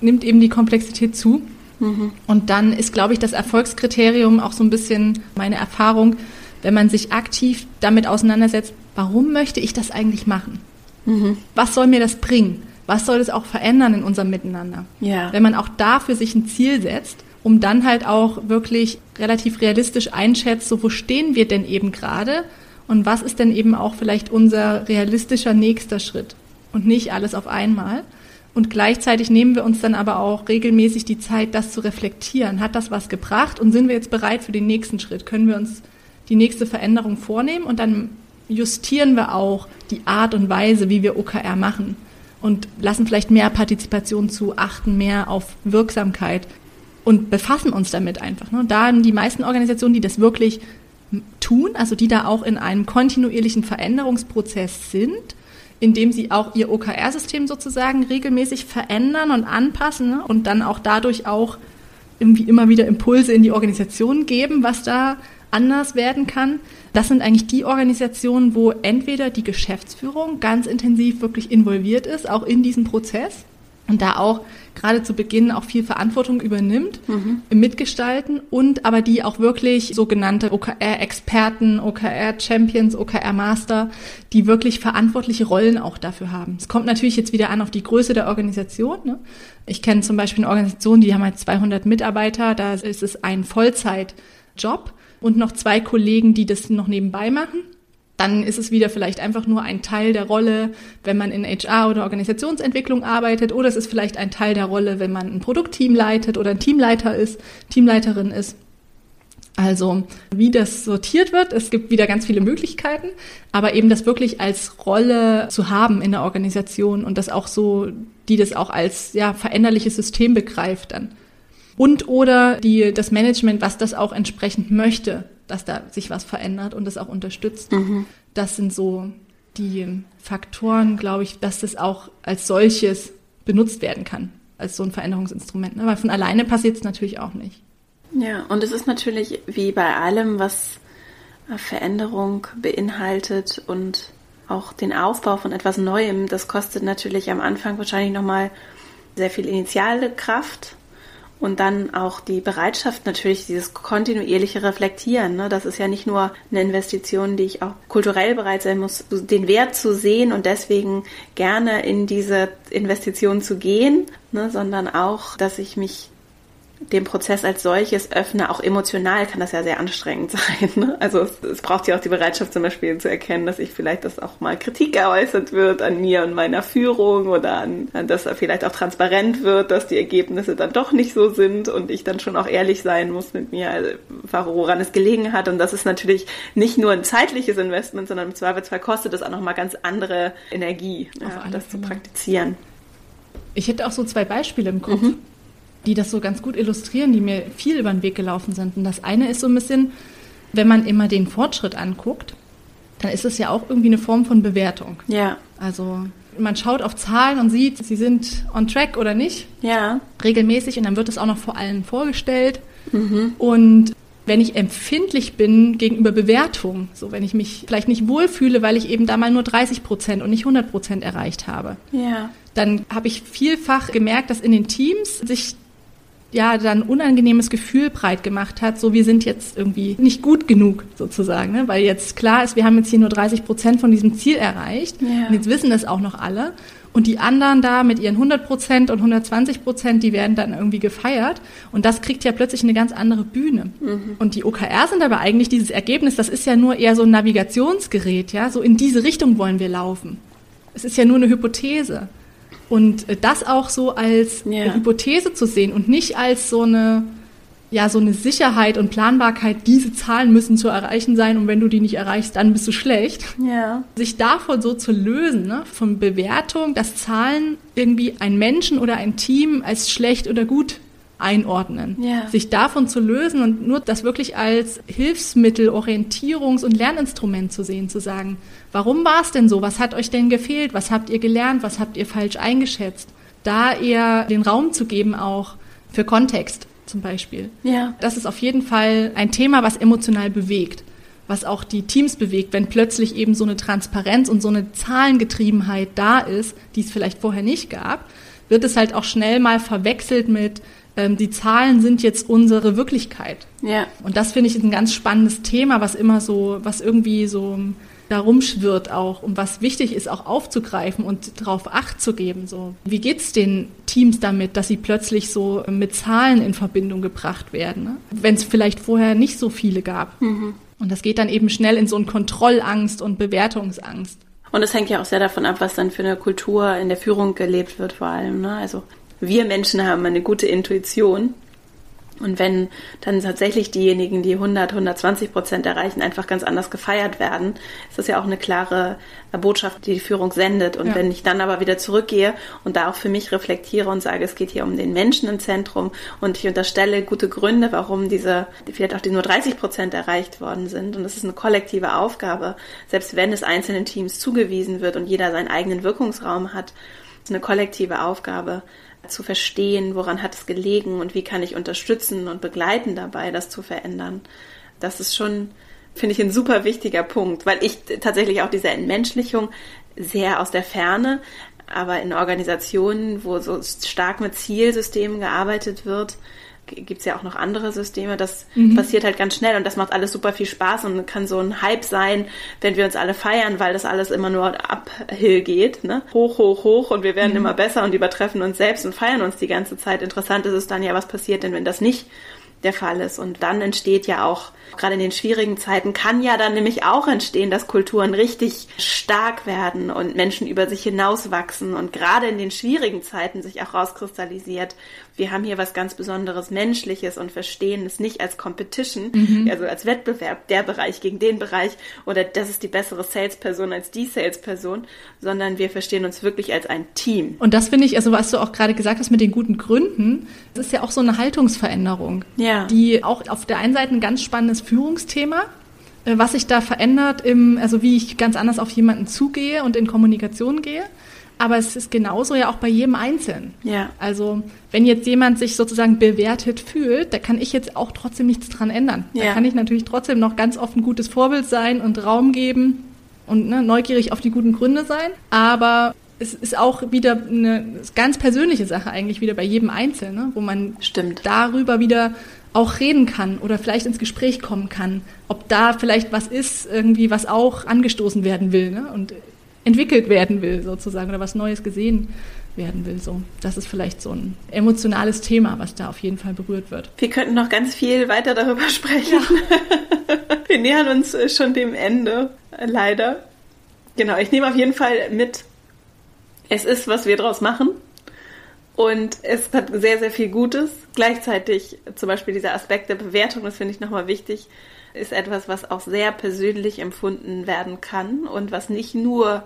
nimmt eben die Komplexität zu. Mhm. Und dann ist, glaube ich, das Erfolgskriterium auch so ein bisschen meine Erfahrung, wenn man sich aktiv damit auseinandersetzt, warum möchte ich das eigentlich machen? Mhm. Was soll mir das bringen? Was soll es auch verändern in unserem Miteinander? Ja. Wenn man auch da für sich ein Ziel setzt um dann halt auch wirklich relativ realistisch einschätzt, so wo stehen wir denn eben gerade und was ist denn eben auch vielleicht unser realistischer nächster Schritt und nicht alles auf einmal. Und gleichzeitig nehmen wir uns dann aber auch regelmäßig die Zeit, das zu reflektieren. Hat das was gebracht und sind wir jetzt bereit für den nächsten Schritt? Können wir uns die nächste Veränderung vornehmen und dann justieren wir auch die Art und Weise, wie wir OKR machen und lassen vielleicht mehr Partizipation zu, achten mehr auf Wirksamkeit, und befassen uns damit einfach. Ne? Da die meisten Organisationen, die das wirklich tun, also die da auch in einem kontinuierlichen Veränderungsprozess sind, indem sie auch ihr OKR-System sozusagen regelmäßig verändern und anpassen ne? und dann auch dadurch auch irgendwie immer wieder Impulse in die Organisation geben, was da anders werden kann. Das sind eigentlich die Organisationen, wo entweder die Geschäftsführung ganz intensiv wirklich involviert ist, auch in diesen Prozess, und da auch gerade zu Beginn auch viel Verantwortung übernimmt mhm. im Mitgestalten und aber die auch wirklich sogenannte OKR-Experten, OKR-Champions, OKR-Master, die wirklich verantwortliche Rollen auch dafür haben. Es kommt natürlich jetzt wieder an auf die Größe der Organisation. Ne? Ich kenne zum Beispiel eine Organisation, die haben halt 200 Mitarbeiter, da ist es ein Vollzeitjob und noch zwei Kollegen, die das noch nebenbei machen dann ist es wieder vielleicht einfach nur ein Teil der Rolle, wenn man in HR oder Organisationsentwicklung arbeitet, oder es ist vielleicht ein Teil der Rolle, wenn man ein Produktteam leitet oder ein Teamleiter ist, Teamleiterin ist. Also wie das sortiert wird, es gibt wieder ganz viele Möglichkeiten, aber eben das wirklich als Rolle zu haben in der Organisation und das auch so, die das auch als ja veränderliches System begreift dann. Und oder die, das Management, was das auch entsprechend möchte dass da sich was verändert und das auch unterstützt. Mhm. Das sind so die Faktoren, glaube ich, dass das auch als solches benutzt werden kann, als so ein Veränderungsinstrument. Ne? Weil von alleine passiert es natürlich auch nicht. Ja, und es ist natürlich wie bei allem, was Veränderung beinhaltet und auch den Aufbau von etwas Neuem, das kostet natürlich am Anfang wahrscheinlich nochmal sehr viel initiale Kraft Und dann auch die Bereitschaft natürlich, dieses kontinuierliche Reflektieren. Ne? Das ist ja nicht nur eine Investition, die ich auch kulturell bereit sein muss, den Wert zu sehen und deswegen gerne in diese Investition zu gehen, ne? sondern auch, dass ich mich dem Prozess als solches öffne, auch emotional kann das ja sehr anstrengend sein. Ne? Also es, es, braucht ja auch die Bereitschaft zum Beispiel zu erkennen, dass ich vielleicht, dass auch mal Kritik geäußert wird an mir und meiner Führung oder an, an dass vielleicht auch transparent wird, dass die Ergebnisse dann doch nicht so sind und ich dann schon auch ehrlich sein muss mit mir, also, woran es gelegen hat. Und das ist natürlich nicht nur ein zeitliches Investment, sondern im Zweifelsfall kostet es auch nochmal ganz andere Energie, ja, das zu praktizieren. Ich hätte auch so zwei Beispiele im Kopf. Mhm die das so ganz gut illustrieren, die mir viel über den Weg gelaufen sind. Und das eine ist so ein bisschen, wenn man immer den Fortschritt anguckt, dann ist es ja auch irgendwie eine Form von Bewertung. Ja. Also man schaut auf Zahlen und sieht, sie sind on track oder nicht. Ja. Regelmäßig und dann wird es auch noch vor allen vorgestellt. Mhm. Und wenn ich empfindlich bin gegenüber Bewertung, so wenn ich mich vielleicht nicht wohlfühle, weil ich eben da mal nur 30 Prozent und nicht 100 Prozent erreicht habe, ja. dann habe ich vielfach gemerkt, dass in den Teams sich ja dann unangenehmes Gefühl breit gemacht hat, so wir sind jetzt irgendwie nicht gut genug sozusagen, ne? weil jetzt klar ist, wir haben jetzt hier nur 30 Prozent von diesem Ziel erreicht ja. und jetzt wissen das auch noch alle und die anderen da mit ihren 100 Prozent und 120 Prozent, die werden dann irgendwie gefeiert und das kriegt ja plötzlich eine ganz andere Bühne. Mhm. Und die OKR sind aber eigentlich dieses Ergebnis, das ist ja nur eher so ein Navigationsgerät, ja, so in diese Richtung wollen wir laufen. Es ist ja nur eine Hypothese. Und äh, das auch so als ja. Hypothese zu sehen und nicht als so eine, ja, so eine Sicherheit und Planbarkeit, diese Zahlen müssen zu erreichen sein und wenn du die nicht erreichst, dann bist du schlecht. Ja. Sich davon so zu lösen, ne, von Bewertung, dass Zahlen irgendwie ein Menschen oder ein Team als schlecht oder gut einordnen. Ja. Sich davon zu lösen und nur das wirklich als Hilfsmittel, Orientierungs- und Lerninstrument zu sehen, zu sagen, warum war es denn so? Was hat euch denn gefehlt? Was habt ihr gelernt? Was habt ihr falsch eingeschätzt? Da eher den Raum zu geben auch für Kontext zum Beispiel. Ja. Das ist auf jeden Fall ein Thema, was emotional bewegt was auch die Teams bewegt, wenn plötzlich eben so eine Transparenz und so eine Zahlengetriebenheit da ist, die es vielleicht vorher nicht gab, wird es halt auch schnell mal verwechselt mit, ähm, die Zahlen sind jetzt unsere Wirklichkeit. Ja. Und das finde ich ein ganz spannendes Thema, was immer so, was irgendwie so da rumschwirrt auch und was wichtig ist, auch aufzugreifen und darauf Acht zu geben. So, wie geht's den Teams damit, dass sie plötzlich so mit Zahlen in Verbindung gebracht werden, ne? wenn es vielleicht vorher nicht so viele gab? Mhm. Und das geht dann eben schnell in so eine Kontrollangst und Bewertungsangst. Und es hängt ja auch sehr davon ab, was dann für eine Kultur in der Führung gelebt wird, vor allem. Ne? Also wir Menschen haben eine gute Intuition. Und wenn dann tatsächlich diejenigen, die 100, 120 Prozent erreichen, einfach ganz anders gefeiert werden, ist das ja auch eine klare Botschaft, die die Führung sendet. Und ja. wenn ich dann aber wieder zurückgehe und da auch für mich reflektiere und sage, es geht hier um den Menschen im Zentrum und ich unterstelle gute Gründe, warum diese, vielleicht auch die nur 30 Prozent erreicht worden sind. Und das ist eine kollektive Aufgabe, selbst wenn es einzelnen Teams zugewiesen wird und jeder seinen eigenen Wirkungsraum hat, ist eine kollektive Aufgabe, zu verstehen, woran hat es gelegen und wie kann ich unterstützen und begleiten dabei, das zu verändern. Das ist schon, finde ich, ein super wichtiger Punkt, weil ich tatsächlich auch diese Entmenschlichung sehr aus der Ferne, aber in Organisationen, wo so stark mit Zielsystemen gearbeitet wird, gibt es ja auch noch andere Systeme. Das mhm. passiert halt ganz schnell und das macht alles super viel Spaß und kann so ein Hype sein, wenn wir uns alle feiern, weil das alles immer nur uphill geht. Ne? Hoch, hoch, hoch und wir werden mhm. immer besser und übertreffen uns selbst und feiern uns die ganze Zeit. Interessant ist es dann ja, was passiert denn, wenn das nicht der Fall ist. Und dann entsteht ja auch, gerade in den schwierigen Zeiten, kann ja dann nämlich auch entstehen, dass Kulturen richtig stark werden und Menschen über sich hinauswachsen und gerade in den schwierigen Zeiten sich auch rauskristallisiert. Wir haben hier was ganz Besonderes Menschliches und verstehen es nicht als Competition, mhm. also als Wettbewerb, der Bereich gegen den Bereich oder das ist die bessere Salesperson als die Salesperson, sondern wir verstehen uns wirklich als ein Team. Und das finde ich, also was du auch gerade gesagt hast mit den guten Gründen, das ist ja auch so eine Haltungsveränderung. Ja die auch auf der einen Seite ein ganz spannendes Führungsthema, äh, was sich da verändert, im, also wie ich ganz anders auf jemanden zugehe und in Kommunikation gehe. Aber es ist genauso ja auch bei jedem Einzelnen. Ja. Also wenn jetzt jemand sich sozusagen bewertet fühlt, da kann ich jetzt auch trotzdem nichts dran ändern. Ja. Da kann ich natürlich trotzdem noch ganz oft ein gutes Vorbild sein und Raum geben und ne, neugierig auf die guten Gründe sein. Aber es ist auch wieder eine ganz persönliche Sache eigentlich wieder bei jedem Einzelnen, ne? wo man Stimmt. darüber wieder auch reden kann oder vielleicht ins Gespräch kommen kann, ob da vielleicht was ist, irgendwie was auch angestoßen werden will ne? und entwickelt werden will sozusagen oder was Neues gesehen werden will. So, das ist vielleicht so ein emotionales Thema, was da auf jeden Fall berührt wird. Wir könnten noch ganz viel weiter darüber sprechen. Ja. Wir nähern uns schon dem Ende, leider. Genau, ich nehme auf jeden Fall mit, es ist, was wir daraus machen. Und es hat sehr, sehr viel Gutes. Gleichzeitig zum Beispiel dieser Aspekt der Bewertung, das finde ich nochmal wichtig, ist etwas, was auch sehr persönlich empfunden werden kann und was nicht nur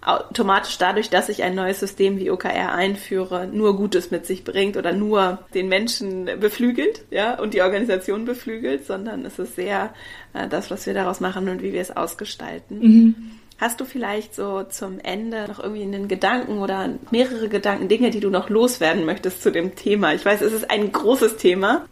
automatisch dadurch, dass ich ein neues System wie OKR einführe, nur Gutes mit sich bringt oder nur den Menschen beflügelt, ja, und die Organisation beflügelt, sondern es ist sehr äh, das, was wir daraus machen und wie wir es ausgestalten. Mhm. Hast du vielleicht so zum Ende noch irgendwie einen Gedanken oder mehrere Gedanken, Dinge, die du noch loswerden möchtest zu dem Thema? Ich weiß, es ist ein großes Thema.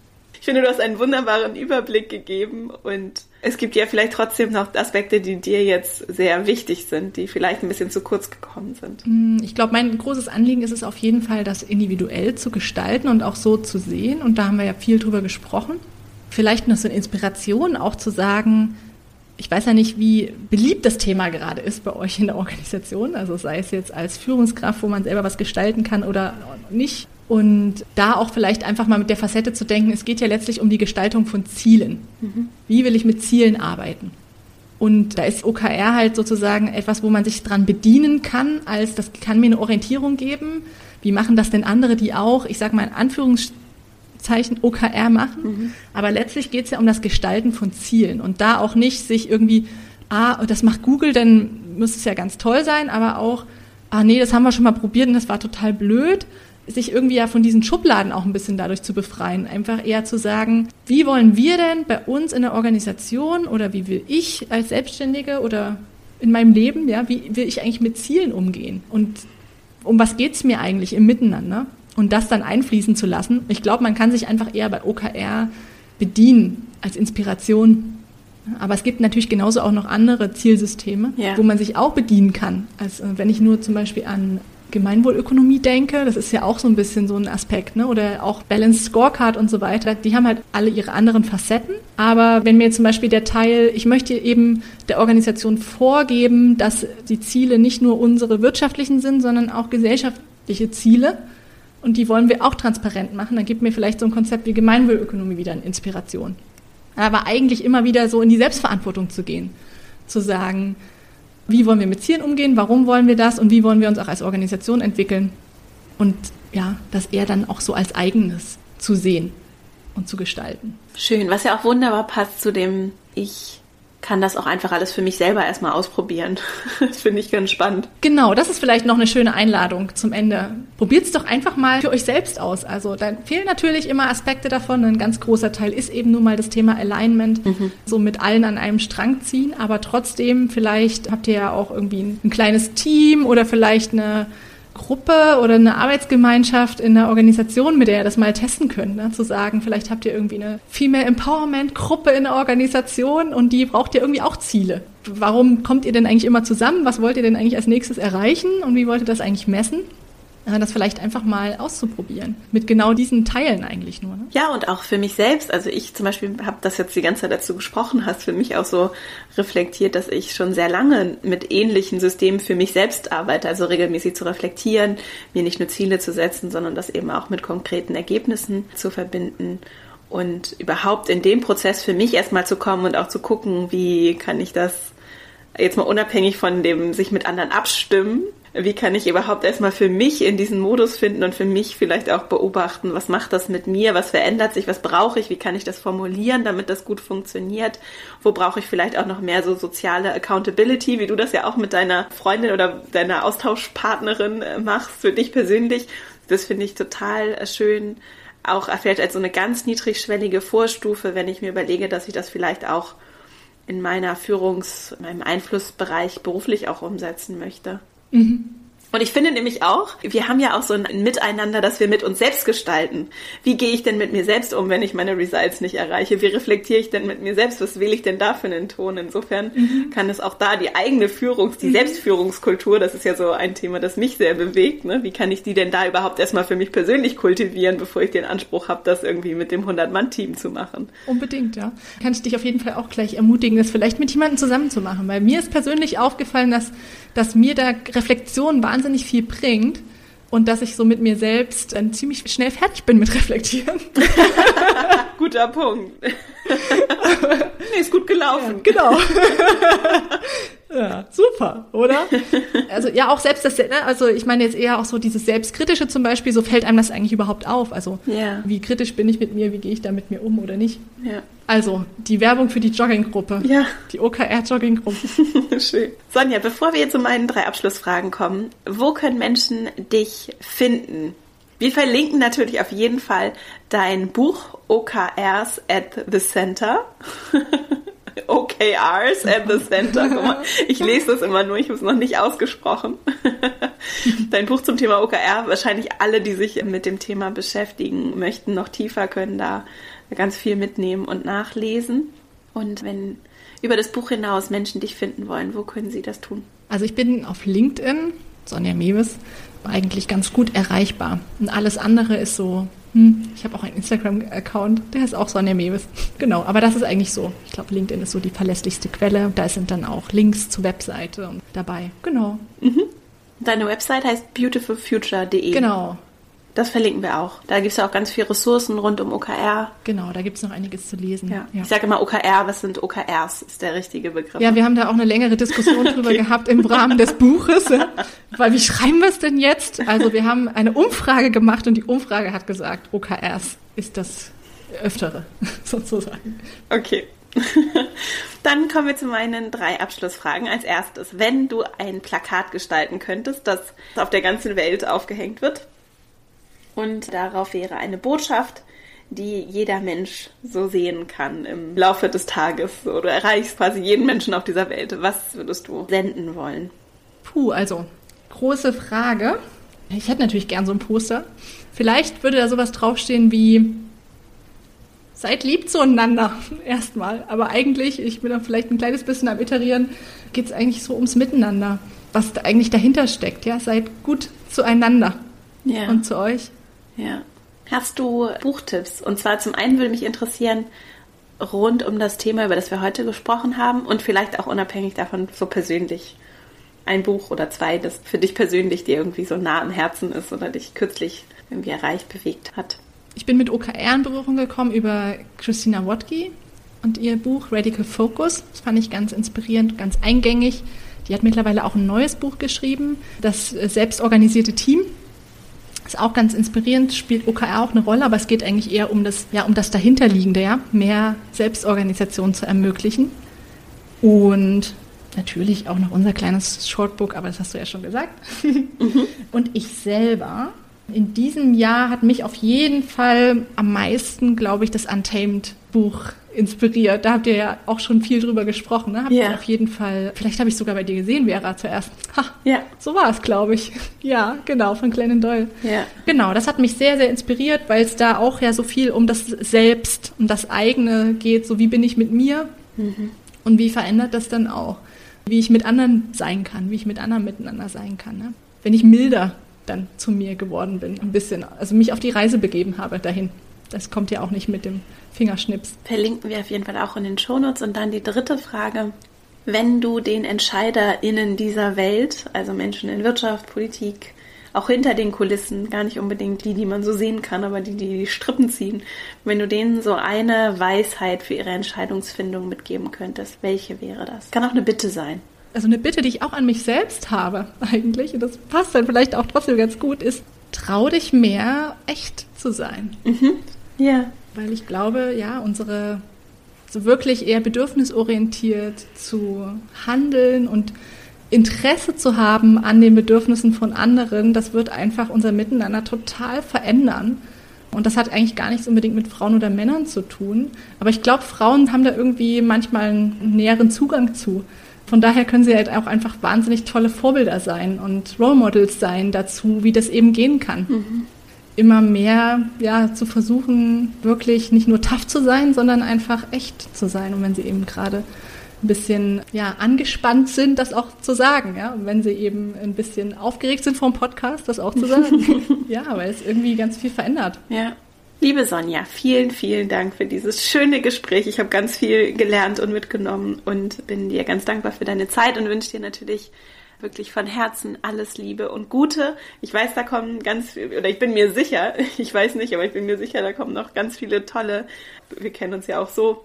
Ich finde, du hast einen wunderbaren Überblick gegeben und es gibt ja vielleicht trotzdem noch Aspekte, die dir jetzt sehr wichtig sind, die vielleicht ein bisschen zu kurz gekommen sind. Mm, ich glaube, mein großes Anliegen ist es auf jeden Fall, das individuell zu gestalten und auch so zu sehen. Und da haben wir ja viel drüber gesprochen. Vielleicht noch so eine Inspiration auch zu sagen, ich weiß ja nicht, wie beliebt das Thema gerade ist bei euch in der Organisation, also sei es jetzt als Führungskraft, wo man selber was gestalten kann oder nicht. Und da auch vielleicht einfach mal mit der Facette zu denken, es geht ja letztlich um die Gestaltung von Zielen. Mhm. Wie will ich mit Zielen arbeiten? Und da ist OKR halt sozusagen etwas, wo man sich dran bedienen kann, als das kann mir eine Orientierung geben. Wie machen das denn andere, die auch, ich sage mal in Anführungsstrichen, Zeichen OKR machen. Mhm. Aber letztlich geht es ja um das Gestalten von Zielen und da auch nicht sich irgendwie, ah, das macht Google, dann muss es ja ganz toll sein, aber auch, ah nee, das haben wir schon mal probiert und das war total blöd, sich irgendwie ja von diesen Schubladen auch ein bisschen dadurch zu befreien. Einfach eher zu sagen, wie wollen wir denn bei uns in der Organisation oder wie will ich als Selbstständige oder in meinem Leben, ja, wie will ich eigentlich mit Zielen umgehen? Und um was geht es mir eigentlich im Miteinander? und das dann einfließen zu lassen. Ich glaube, man kann sich einfach eher bei OKR bedienen als Inspiration. Aber es gibt natürlich genauso auch noch andere Zielsysteme, ja. wo man sich auch bedienen kann. Also wenn ich nur zum Beispiel an Gemeinwohlökonomie denke, das ist ja auch so ein bisschen so ein Aspekt, ne? oder auch Balanced Scorecard und so weiter, die haben halt alle ihre anderen Facetten. Aber wenn mir zum Beispiel der Teil, ich möchte eben der Organisation vorgeben, dass die Ziele nicht nur unsere wirtschaftlichen sind, sondern auch gesellschaftliche Ziele, und die wollen wir auch transparent machen, dann gibt mir vielleicht so ein Konzept wie Gemeinwohlökonomie wieder eine Inspiration. Aber eigentlich immer wieder so in die Selbstverantwortung zu gehen, zu sagen, wie wollen wir mit Zielen umgehen, warum wollen wir das und wie wollen wir uns auch als Organisation entwickeln und ja, das eher dann auch so als eigenes zu sehen und zu gestalten. Schön, was ja auch wunderbar passt zu dem Ich kann das auch einfach alles für mich selber erstmal ausprobieren. das finde ich ganz spannend. Genau, das ist vielleicht noch eine schöne Einladung zum Ende. Probiert es doch einfach mal für euch selbst aus. Also da fehlen natürlich immer Aspekte davon. Ein ganz großer Teil ist eben nun mal das Thema Alignment, mhm. so mit allen an einem Strang ziehen. Aber trotzdem, vielleicht habt ihr ja auch irgendwie ein, ein kleines Team oder vielleicht eine Gruppe oder eine Arbeitsgemeinschaft in einer Organisation, mit der ihr das mal testen könnt. Ne? Zu sagen, vielleicht habt ihr irgendwie eine Female Empowerment Gruppe in der Organisation und die braucht ihr irgendwie auch Ziele. Warum kommt ihr denn eigentlich immer zusammen? Was wollt ihr denn eigentlich als nächstes erreichen und wie wollt ihr das eigentlich messen? Das vielleicht einfach mal auszuprobieren. Mit genau diesen Teilen eigentlich nur. Ne? Ja, und auch für mich selbst. Also ich zum Beispiel habe das jetzt die ganze Zeit dazu gesprochen, hast für mich auch so reflektiert, dass ich schon sehr lange mit ähnlichen Systemen für mich selbst arbeite. Also regelmäßig zu reflektieren, mir nicht nur Ziele zu setzen, sondern das eben auch mit konkreten Ergebnissen zu verbinden. Und überhaupt in dem Prozess für mich erstmal zu kommen und auch zu gucken, wie kann ich das jetzt mal unabhängig von dem sich mit anderen abstimmen, wie kann ich überhaupt erstmal für mich in diesen Modus finden und für mich vielleicht auch beobachten, was macht das mit mir, was verändert sich, was brauche ich, wie kann ich das formulieren, damit das gut funktioniert, wo brauche ich vielleicht auch noch mehr so soziale Accountability, wie du das ja auch mit deiner Freundin oder deiner Austauschpartnerin äh, machst, für dich persönlich. Das finde ich total äh, schön, auch vielleicht als so eine ganz niedrigschwellige Vorstufe, wenn ich mir überlege, dass ich das vielleicht auch in meiner Führungs-, in meinem Einflussbereich beruflich auch umsetzen möchte. Mhm. Und ich finde nämlich auch, wir haben ja auch so ein Miteinander, das wir mit uns selbst gestalten. Wie gehe ich denn mit mir selbst um, wenn ich meine Results nicht erreiche? Wie reflektiere ich denn mit mir selbst? Was wähle ich denn da für einen Ton? Insofern mhm. kann es auch da die eigene Führungs-, die mhm. Selbstführungskultur, das ist ja so ein Thema, das mich sehr bewegt. Ne? Wie kann ich die denn da überhaupt erstmal für mich persönlich kultivieren, bevor ich den Anspruch habe, das irgendwie mit dem 100-Mann-Team zu machen? Unbedingt, ja. Kann ich dich auf jeden Fall auch gleich ermutigen, das vielleicht mit jemandem zusammen zu machen. Weil mir ist persönlich aufgefallen, dass, dass mir da Reflexion wahnsinnig viel bringt und dass ich so mit mir selbst dann ziemlich schnell fertig bin mit Reflektieren. Guter Punkt. nee, ist gut gelaufen. Ja, genau. Ja, super, oder? Also ja, auch selbst das, ne, also ich meine jetzt eher auch so dieses Selbstkritische zum Beispiel, so fällt einem das eigentlich überhaupt auf. Also ja. wie kritisch bin ich mit mir, wie gehe ich da mit mir um oder nicht? Ja. Also die Werbung für die Jogginggruppe. Ja. Die OKR-Jogginggruppe. Schön. Sonja, bevor wir zu meinen drei Abschlussfragen kommen, wo können Menschen dich finden? Wir verlinken natürlich auf jeden Fall dein Buch OKRs at the Center. OKRs at the Center. Guck mal, ich lese das immer nur, ich habe es noch nicht ausgesprochen. Dein Buch zum Thema OKR, wahrscheinlich alle, die sich mit dem Thema beschäftigen möchten, noch tiefer können da ganz viel mitnehmen und nachlesen. Und wenn über das Buch hinaus Menschen dich finden wollen, wo können sie das tun? Also ich bin auf LinkedIn, Sonja Mewes, eigentlich ganz gut erreichbar. Und alles andere ist so hm, ich habe auch einen Instagram-Account, der ist auch Sonja Mewes. Genau, aber das ist eigentlich so. Ich glaube, LinkedIn ist so die verlässlichste Quelle. Da sind dann auch Links zur Webseite dabei. Genau. Mhm. Deine Website heißt beautifulfuture.de. Genau. Das verlinken wir auch. Da gibt es ja auch ganz viele Ressourcen rund um OKR. Genau, da gibt es noch einiges zu lesen. Ja. Ja. Ich sage immer OKR, was sind OKRs, ist der richtige Begriff. Ja, wir haben da auch eine längere Diskussion drüber okay. gehabt im Rahmen des Buches. Weil wie schreiben wir es denn jetzt? Also wir haben eine Umfrage gemacht und die Umfrage hat gesagt, OKRs ist das Öftere, sozusagen. Okay. Dann kommen wir zu meinen drei Abschlussfragen. Als erstes, wenn du ein Plakat gestalten könntest, das auf der ganzen Welt aufgehängt wird, und darauf wäre eine Botschaft, die jeder Mensch so sehen kann im Laufe des Tages. So, du erreichst quasi jeden Menschen auf dieser Welt. Was würdest du senden wollen? Puh, also große Frage. Ich hätte natürlich gern so ein Poster. Vielleicht würde da sowas draufstehen wie Seid lieb zueinander erstmal. Aber eigentlich, ich bin da vielleicht ein kleines bisschen am Iterieren, geht es eigentlich so ums Miteinander. Was da eigentlich dahinter steckt, ja? Seid gut zueinander. Ja. Und zu euch. Ja. Hast du Buchtipps? Und zwar zum einen würde mich interessieren, rund um das Thema, über das wir heute gesprochen haben und vielleicht auch unabhängig davon so persönlich ein Buch oder zwei, das für dich persönlich dir irgendwie so nah am Herzen ist oder dich kürzlich irgendwie erreicht, bewegt hat. Ich bin mit OKR in Berührung gekommen über Christina Wodke und ihr Buch Radical Focus. Das fand ich ganz inspirierend, ganz eingängig. Die hat mittlerweile auch ein neues Buch geschrieben, das selbstorganisierte Team. Ist auch ganz inspirierend, spielt OKR auch eine Rolle, aber es geht eigentlich eher um das, ja, um das dahinterliegende, ja, mehr Selbstorganisation zu ermöglichen. Und natürlich auch noch unser kleines Shortbook, aber das hast du ja schon gesagt. Mhm. Und ich selber, in diesem Jahr hat mich auf jeden Fall am meisten, glaube ich, das Untamed Buch inspiriert. Da habt ihr ja auch schon viel drüber gesprochen. Ne? Habt ja. ihr auf jeden Fall, vielleicht habe ich sogar bei dir gesehen, Vera, zuerst. Ha, ja. So war es, glaube ich. Ja, genau, von Glennon Doyle. Ja. Genau, das hat mich sehr, sehr inspiriert, weil es da auch ja so viel um das Selbst, um das eigene geht. So wie bin ich mit mir mhm. und wie verändert das dann auch? Wie ich mit anderen sein kann, wie ich mit anderen miteinander sein kann. Ne? Wenn ich milder dann zu mir geworden bin, ein bisschen, also mich auf die Reise begeben habe dahin. Das kommt ja auch nicht mit dem Fingerschnips. Verlinken wir auf jeden Fall auch in den Shownotes. Und dann die dritte Frage. Wenn du den EntscheiderInnen dieser Welt, also Menschen in Wirtschaft, Politik, auch hinter den Kulissen, gar nicht unbedingt die, die man so sehen kann, aber die, die die Strippen ziehen, wenn du denen so eine Weisheit für ihre Entscheidungsfindung mitgeben könntest, welche wäre das? Kann auch eine Bitte sein. Also eine Bitte, die ich auch an mich selbst habe eigentlich, und das passt dann vielleicht auch trotzdem ganz gut, ist, trau dich mehr, echt zu sein. Mhm. Ja. Weil ich glaube, ja, unsere so wirklich eher bedürfnisorientiert zu handeln und Interesse zu haben an den Bedürfnissen von anderen, das wird einfach unser Miteinander total verändern. Und das hat eigentlich gar nichts unbedingt mit Frauen oder Männern zu tun. Aber ich glaube, Frauen haben da irgendwie manchmal einen näheren Zugang zu. Von daher können sie halt auch einfach wahnsinnig tolle Vorbilder sein und Role Models sein dazu, wie das eben gehen kann. Mhm. Immer mehr ja, zu versuchen, wirklich nicht nur tough zu sein, sondern einfach echt zu sein. Und wenn sie eben gerade ein bisschen ja, angespannt sind, das auch zu sagen. Ja? Und wenn sie eben ein bisschen aufgeregt sind vom Podcast, das auch zu sagen. ja, weil es irgendwie ganz viel verändert. Ja. Liebe Sonja, vielen, vielen Dank für dieses schöne Gespräch. Ich habe ganz viel gelernt und mitgenommen und bin dir ganz dankbar für deine Zeit und wünsche dir natürlich wirklich von Herzen alles Liebe und Gute. Ich weiß, da kommen ganz, oder ich bin mir sicher, ich weiß nicht, aber ich bin mir sicher, da kommen noch ganz viele tolle, wir kennen uns ja auch so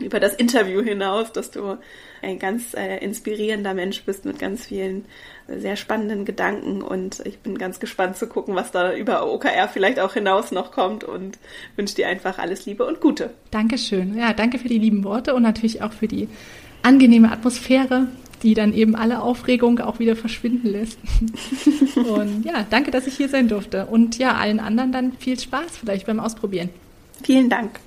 über das Interview hinaus, dass du ein ganz äh, inspirierender Mensch bist mit ganz vielen äh, sehr spannenden Gedanken und ich bin ganz gespannt zu gucken, was da über OKR vielleicht auch hinaus noch kommt und wünsche dir einfach alles Liebe und Gute. Dankeschön. Ja, danke für die lieben Worte und natürlich auch für die angenehme Atmosphäre, die dann eben alle Aufregung auch wieder verschwinden lässt. und ja, danke, dass ich hier sein durfte und ja, allen anderen dann viel Spaß vielleicht beim Ausprobieren. Vielen Dank.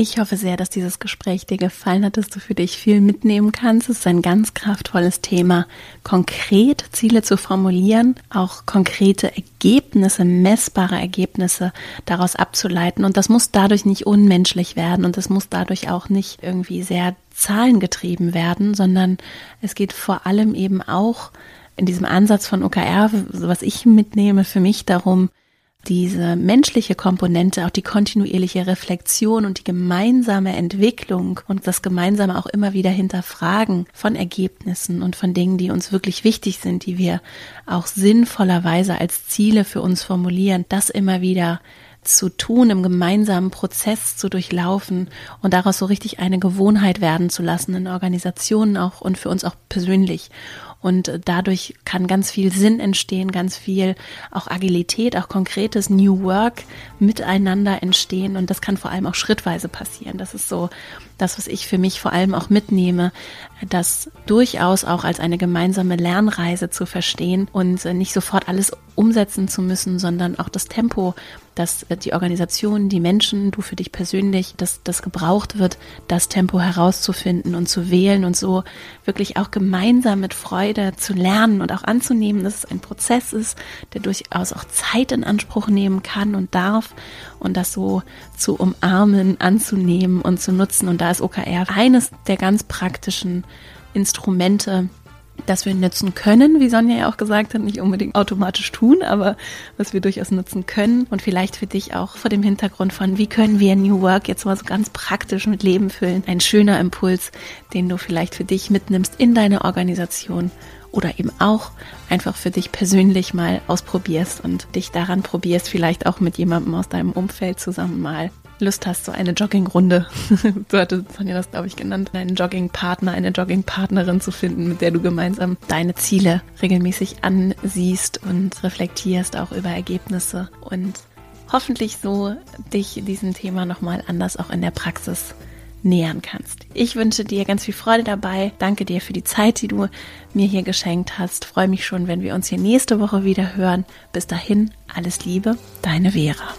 Ich hoffe sehr, dass dieses Gespräch dir gefallen hat, dass du für dich viel mitnehmen kannst. Es ist ein ganz kraftvolles Thema, konkret Ziele zu formulieren, auch konkrete Ergebnisse, messbare Ergebnisse daraus abzuleiten. Und das muss dadurch nicht unmenschlich werden und das muss dadurch auch nicht irgendwie sehr zahlengetrieben werden, sondern es geht vor allem eben auch in diesem Ansatz von OKR, was ich mitnehme, für mich darum, diese menschliche Komponente, auch die kontinuierliche Reflexion und die gemeinsame Entwicklung und das gemeinsame auch immer wieder hinterfragen von Ergebnissen und von Dingen, die uns wirklich wichtig sind, die wir auch sinnvollerweise als Ziele für uns formulieren, das immer wieder zu tun, im gemeinsamen Prozess zu durchlaufen und daraus so richtig eine Gewohnheit werden zu lassen in Organisationen auch und für uns auch persönlich. Und dadurch kann ganz viel Sinn entstehen, ganz viel auch Agilität, auch konkretes New Work miteinander entstehen. Und das kann vor allem auch schrittweise passieren. Das ist so das, was ich für mich vor allem auch mitnehme, das durchaus auch als eine gemeinsame Lernreise zu verstehen und nicht sofort alles umsetzen zu müssen, sondern auch das Tempo, dass die Organisation, die Menschen, du für dich persönlich, dass das gebraucht wird, das Tempo herauszufinden und zu wählen und so wirklich auch gemeinsam mit Freude zu lernen und auch anzunehmen, dass es ein Prozess ist, der durchaus auch Zeit in Anspruch nehmen kann und darf und das so zu umarmen, anzunehmen und zu nutzen. Und da ist OKR eines der ganz praktischen Instrumente, das wir nutzen können, wie Sonja ja auch gesagt hat, nicht unbedingt automatisch tun, aber was wir durchaus nutzen können und vielleicht für dich auch vor dem Hintergrund von, wie können wir New Work jetzt mal so ganz praktisch mit Leben füllen. Ein schöner Impuls, den du vielleicht für dich mitnimmst in deine Organisation oder eben auch einfach für dich persönlich mal ausprobierst und dich daran probierst, vielleicht auch mit jemandem aus deinem Umfeld zusammen mal Lust hast, so eine Joggingrunde, so hatte Sonja das, glaube ich, genannt, einen Joggingpartner, eine Joggingpartnerin zu finden, mit der du gemeinsam deine Ziele regelmäßig ansiehst und reflektierst auch über Ergebnisse und hoffentlich so dich diesem Thema nochmal anders auch in der Praxis nähern kannst. Ich wünsche dir ganz viel Freude dabei. Danke dir für die Zeit, die du mir hier geschenkt hast. Freue mich schon, wenn wir uns hier nächste Woche wieder hören. Bis dahin, alles Liebe, deine Vera.